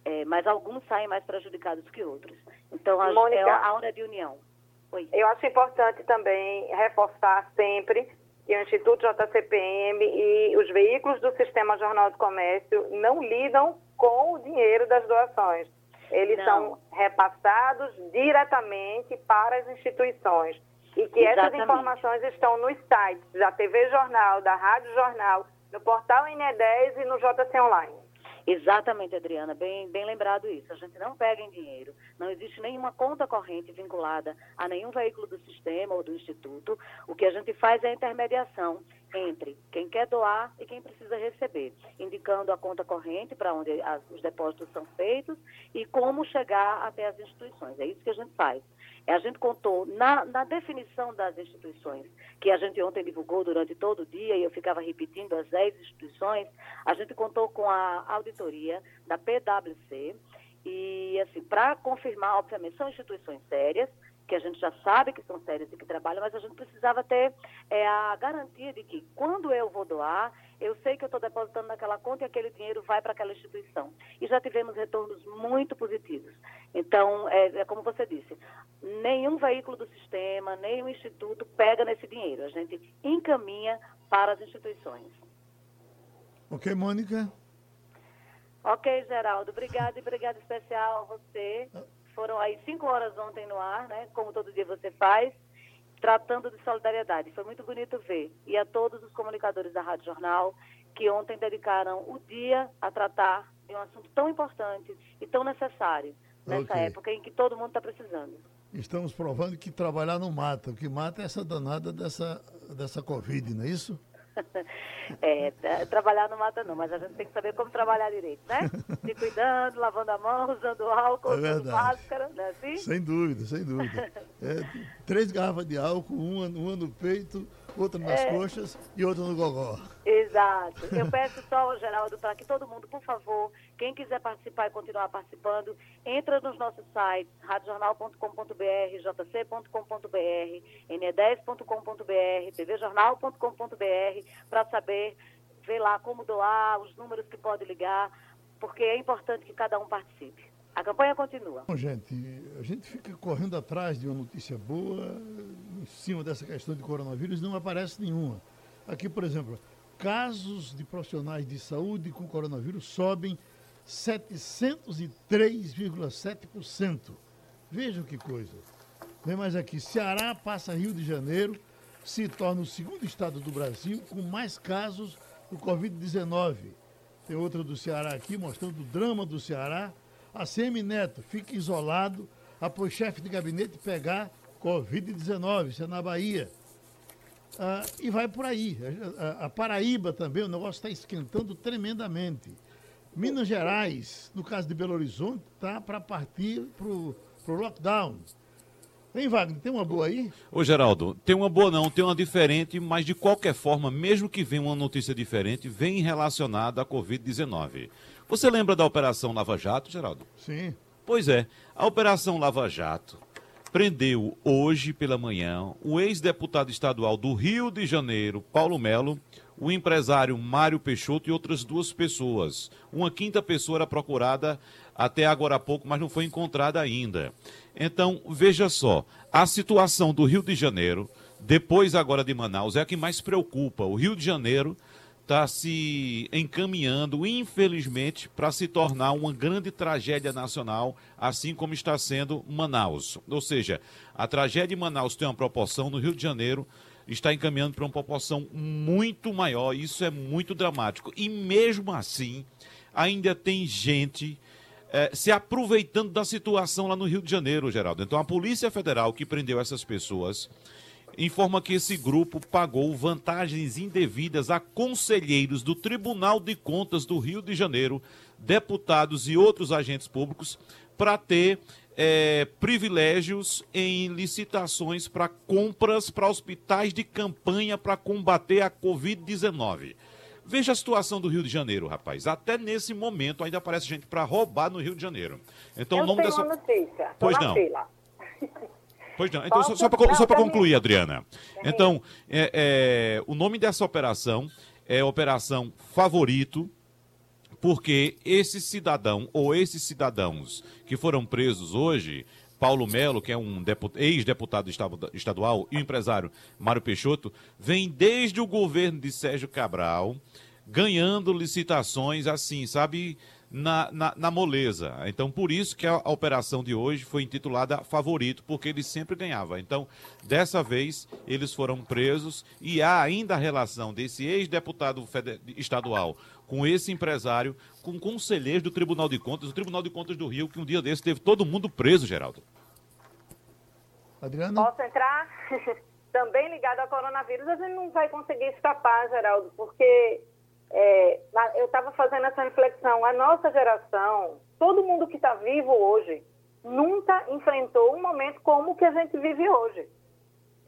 Speaker 9: é, mas alguns saem mais prejudicados que outros. Então, a, Mônica, é a hora de união.
Speaker 7: Oi. Eu acho importante também reforçar sempre que o Instituto JCPM e os veículos do Sistema Jornal do Comércio não lidam com o dinheiro das doações eles Não. são repassados diretamente para as instituições. E que Exatamente. essas informações estão nos sites da TV Jornal, da Rádio Jornal, no portal INE10 e no JC Online.
Speaker 9: Exatamente, Adriana, bem, bem lembrado isso. A gente não pega em dinheiro, não existe nenhuma conta corrente vinculada a nenhum veículo do sistema ou do instituto. O que a gente faz é a intermediação entre quem quer doar e quem precisa receber, indicando a conta corrente para onde as, os depósitos são feitos e como chegar até as instituições. É isso que a gente faz. A gente contou na, na, definição das instituições, que a gente ontem divulgou durante todo o dia, e eu ficava repetindo as 10 instituições, a gente contou com a auditoria da PwC, e assim, para confirmar, obviamente, são instituições sérias, que a gente já sabe que são sérias e que trabalham, mas a gente precisava ter é, a garantia de que quando eu vou doar, eu sei que eu estou depositando naquela conta e aquele dinheiro vai para aquela instituição. E já tivemos retornos muito positivos. Então, é, é como você disse, nenhum veículo do sistema, nenhum instituto pega nesse dinheiro. A gente encaminha para as instituições.
Speaker 2: Ok, Mônica?
Speaker 9: Ok, Geraldo. Obrigada e obrigada especial a você. Foram aí cinco horas ontem no ar, né? Como todo dia você faz, tratando de solidariedade. Foi muito bonito ver. E a todos os comunicadores da Rádio Jornal que ontem dedicaram o dia a tratar de um assunto tão importante e tão necessário nessa okay. época em que todo mundo está precisando.
Speaker 2: Estamos provando que trabalhar não mata. O que mata é essa danada dessa, dessa Covid, não é isso?
Speaker 9: É, trabalhar não mata não, mas a gente tem que saber como trabalhar direito, né? Se cuidando, lavando a mão, usando álcool, é usando máscara, não é assim?
Speaker 2: Sem dúvida, sem dúvida. É, três garrafas de álcool, uma, uma no peito, outra nas é. coxas e outra no gogó.
Speaker 9: Exato. Eu peço só, Geraldo, para que todo mundo, por favor, quem quiser participar e continuar participando, entra nos nossos sites, radiojornal.com.br, jc.com.br, ne10.com.br, tvjornal.com.br, para saber, ver lá como doar, os números que pode ligar, porque é importante que cada um participe. A campanha continua.
Speaker 2: Bom, gente, a gente fica correndo atrás de uma notícia boa, em cima dessa questão de coronavírus, não aparece nenhuma. Aqui, por exemplo, casos de profissionais de saúde com coronavírus sobem 703,7%. Vejam que coisa. Vem mais aqui. Ceará passa Rio de Janeiro, se torna o segundo estado do Brasil com mais casos do Covid-19. Tem outra do Ceará aqui mostrando o drama do Ceará. A CM Neto fica isolado após chefe de gabinete pegar Covid-19. Isso é na Bahia. Ah, e vai por aí. A, a, a Paraíba também, o negócio está esquentando tremendamente. Minas Gerais, no caso de Belo Horizonte, está para partir para o lockdown. Vem, Wagner, tem uma boa aí?
Speaker 5: Ô, Geraldo, tem uma boa não, tem uma diferente, mas de qualquer forma, mesmo que venha uma notícia diferente, vem relacionada à Covid-19. Você lembra da Operação Lava Jato, Geraldo?
Speaker 2: Sim.
Speaker 5: Pois é, a Operação Lava Jato prendeu hoje pela manhã o ex-deputado estadual do Rio de Janeiro, Paulo Melo, o empresário Mário Peixoto e outras duas pessoas. Uma quinta pessoa era procurada até agora há pouco, mas não foi encontrada ainda. Então, veja só, a situação do Rio de Janeiro, depois agora de Manaus, é a que mais preocupa. O Rio de Janeiro está se encaminhando, infelizmente, para se tornar uma grande tragédia nacional, assim como está sendo Manaus. Ou seja, a tragédia de Manaus tem uma proporção, no Rio de Janeiro está encaminhando para uma proporção muito maior. Isso é muito dramático. E mesmo assim, ainda tem gente eh, se aproveitando da situação lá no Rio de Janeiro, Geraldo. Então, a Polícia Federal que prendeu essas pessoas informa que esse grupo pagou vantagens indevidas a conselheiros do Tribunal de Contas do Rio de Janeiro, deputados e outros agentes públicos para ter é, privilégios em licitações para compras para hospitais de campanha para combater a Covid-19. Veja a situação do Rio de Janeiro, rapaz. Até nesse momento ainda aparece gente para roubar no Rio de Janeiro. Então,
Speaker 7: Eu
Speaker 5: o nome
Speaker 7: dessa. Notícia.
Speaker 5: Pois não. Pois não. Então, só, só para concluir, Adriana. Então, é, é, o nome dessa operação é Operação Favorito, porque esse cidadão ou esses cidadãos que foram presos hoje, Paulo Melo, que é um ex-deputado estadual, e o empresário Mário Peixoto, vem desde o governo de Sérgio Cabral ganhando licitações assim, sabe? Na, na, na, moleza. Então, por isso que a, a, operação de hoje foi intitulada Favorito, porque ele sempre ganhava. Então, dessa vez, eles foram presos e há ainda a relação desse ex-deputado estadual com esse empresário, com conselheiros do Tribunal de Contas, o Tribunal de Contas do Rio, que um dia desse teve todo mundo preso, Geraldo.
Speaker 7: Adriana? Posso entrar? Também ligado ao coronavírus, a gente não vai conseguir escapar, Geraldo, porque é, eu estava fazendo essa reflexão. A nossa geração, todo mundo que está vivo hoje, nunca enfrentou um momento como o que a gente vive hoje,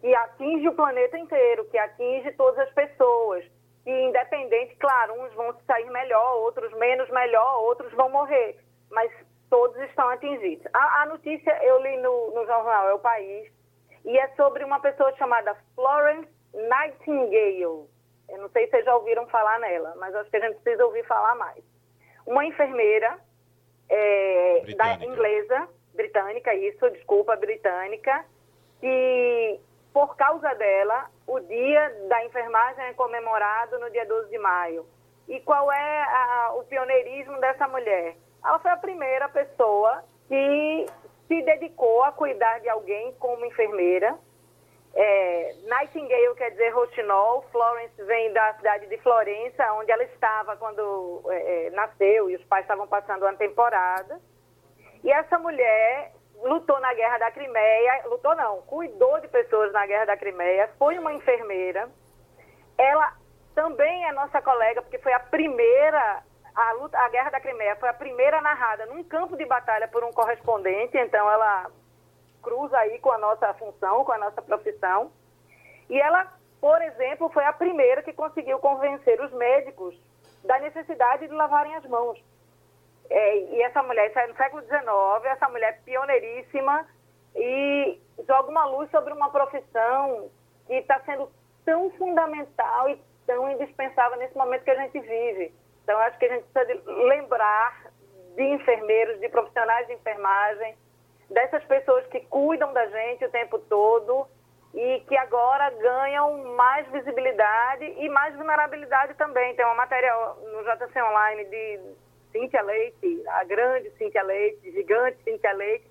Speaker 7: que atinge o planeta inteiro, que atinge todas as pessoas. E independente, claro, uns vão sair melhor, outros menos melhor, outros vão morrer, mas todos estão atingidos. A, a notícia eu li no, no jornal É o País, e é sobre uma pessoa chamada Florence Nightingale eu não sei se vocês já ouviram falar nela, mas acho que a gente precisa ouvir falar mais. Uma enfermeira é, da inglesa, britânica, isso, desculpa, britânica, que por causa dela, o dia da enfermagem é comemorado no dia 12 de maio. E qual é a, o pioneirismo dessa mulher? Ela foi a primeira pessoa que se dedicou a cuidar de alguém como enfermeira é, Nightingale quer dizer roxinol, Florence vem da cidade de Florença, onde ela estava quando é, é, nasceu e os pais estavam passando uma temporada. E essa mulher lutou na Guerra da Crimeia, lutou não, cuidou de pessoas na Guerra da Crimeia, foi uma enfermeira. Ela também é nossa colega, porque foi a primeira, a, luta, a Guerra da Crimeia foi a primeira narrada num campo de batalha por um correspondente, então ela cruza aí com a nossa função, com a nossa profissão. E ela, por exemplo, foi a primeira que conseguiu convencer os médicos da necessidade de lavarem as mãos. É, e essa mulher, isso é no século XIX, essa mulher pioneiríssima e joga uma luz sobre uma profissão que está sendo tão fundamental e tão indispensável nesse momento que a gente vive. Então, acho que a gente precisa lembrar de enfermeiros, de profissionais de enfermagem, dessas pessoas que cuidam da gente o tempo todo e que agora ganham mais visibilidade e mais vulnerabilidade também. Tem uma matéria no JC Online de Cíntia Leite, a grande Cíntia Leite, gigante Cíntia Leite,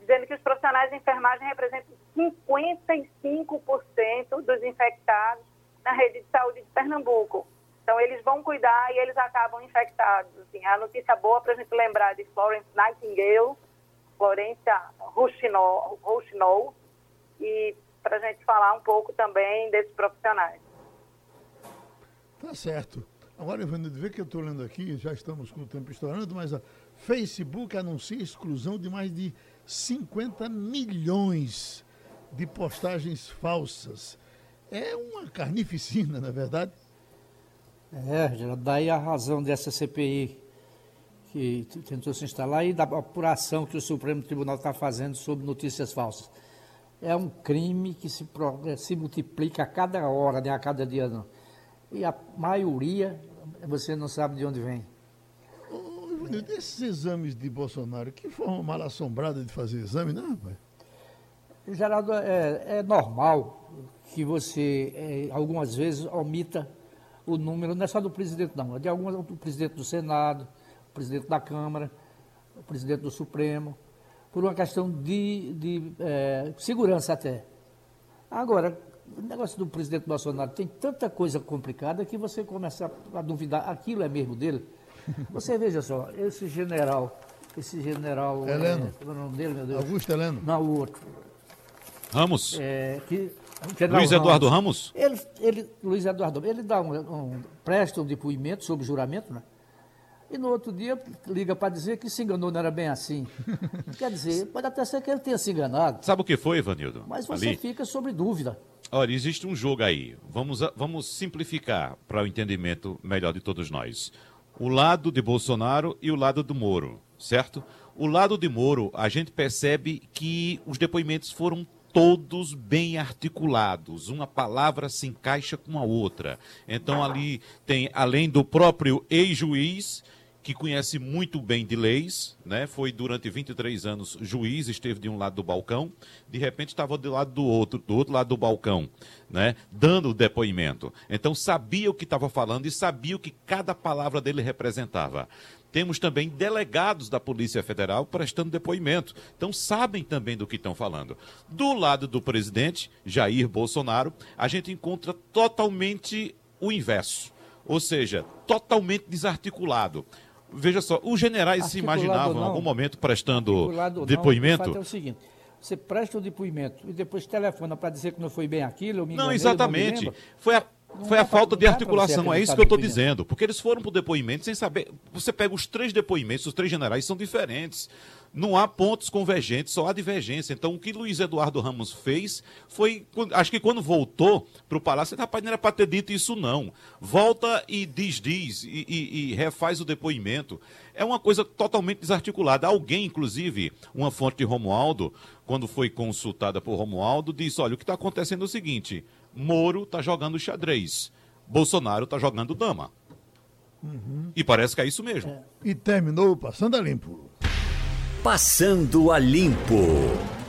Speaker 7: dizendo que os profissionais de enfermagem representam 55% dos infectados na rede de saúde de Pernambuco. Então, eles vão cuidar e eles acabam infectados. Assim, a notícia boa para a gente lembrar de Florence Nightingale, Florência Rouxinou, e para a gente falar um pouco também desses profissionais.
Speaker 2: Tá certo. Agora, Ivanildo, vê que eu estou lendo aqui, já estamos com o tempo estourando, mas a Facebook anuncia a exclusão de mais de 50 milhões de postagens falsas. É uma carnificina, na é verdade?
Speaker 6: É, já daí a razão dessa CPI que tentou se instalar e da apuração que o Supremo Tribunal está fazendo sobre notícias falsas. É um crime que se, se multiplica a cada hora, né, a cada dia. Não. E a maioria você não sabe de onde vem.
Speaker 2: Oh, esses exames de Bolsonaro, que forma mal assombrada de fazer exame, não, rapaz?
Speaker 6: Geraldo, é, é normal que você, é, algumas vezes, omita o número, não é só do presidente, não, é de algumas, do presidente do Senado, presidente da Câmara, o presidente do Supremo, por uma questão de, de é, segurança até. Agora, o negócio do presidente Bolsonaro tem tanta coisa complicada que você começa a duvidar, aquilo é mesmo dele? Você veja só, esse general, esse general...
Speaker 2: Heleno.
Speaker 6: É, é o nome dele, meu Deus?
Speaker 2: Augusto Heleno.
Speaker 6: Não, o outro.
Speaker 5: Ramos?
Speaker 6: É, que,
Speaker 5: Luiz Eduardo Ramos?
Speaker 6: Ele, ele, Luiz Eduardo ele dá um, um, presta um depoimento sobre juramento, né? E no outro dia liga para dizer que se enganou, não era bem assim. Quer dizer, pode até ser que ele tenha se enganado.
Speaker 5: Sabe o que foi, Ivanildo?
Speaker 6: Mas você Ali? fica sobre dúvida.
Speaker 5: Olha, existe um jogo aí. Vamos, vamos simplificar para o entendimento melhor de todos nós. O lado de Bolsonaro e o lado do Moro, certo? O lado de Moro, a gente percebe que os depoimentos foram todos bem articulados, uma palavra se encaixa com a outra. Então ali tem, além do próprio ex-juiz, que conhece muito bem de leis, né? Foi durante 23 anos juiz, esteve de um lado do balcão, de repente estava do lado do outro, do outro lado do balcão, né? Dando o depoimento. Então sabia o que estava falando e sabia o que cada palavra dele representava. temos também delegados da Polícia Federal prestando depoimento. Então sabem também do que estão falando. Do lado do presidente, Jair Bolsonaro, a gente encontra totalmente o inverso. Ou seja, totalmente desarticulado. Veja só, os generais se imaginavam em algum momento prestando depoimento.
Speaker 6: Não, o é o seguinte: você presta o depoimento e depois telefona para dizer que não foi bem aquilo.
Speaker 5: não, exatamente. Foi a, foi a falta de articulação, é isso que eu estou dizendo. Porque eles foram para o depoimento sem saber. Você pega os três depoimentos, os três generais são diferentes. Não há pontos convergentes, só há divergência. Então, o que Luiz Eduardo Ramos fez foi. Acho que quando voltou para o Palácio, rapaz, não era para ter dito isso, não. Volta e diz, diz, e, e, e refaz o depoimento. É uma coisa totalmente desarticulada. Alguém, inclusive, uma fonte de Romualdo, quando foi consultada por Romualdo, disse: olha, o que está acontecendo é o seguinte: Moro está jogando xadrez, Bolsonaro está jogando dama. Uhum. E parece que é isso mesmo. É.
Speaker 2: E terminou passando a limpo.
Speaker 1: Passando a limpo.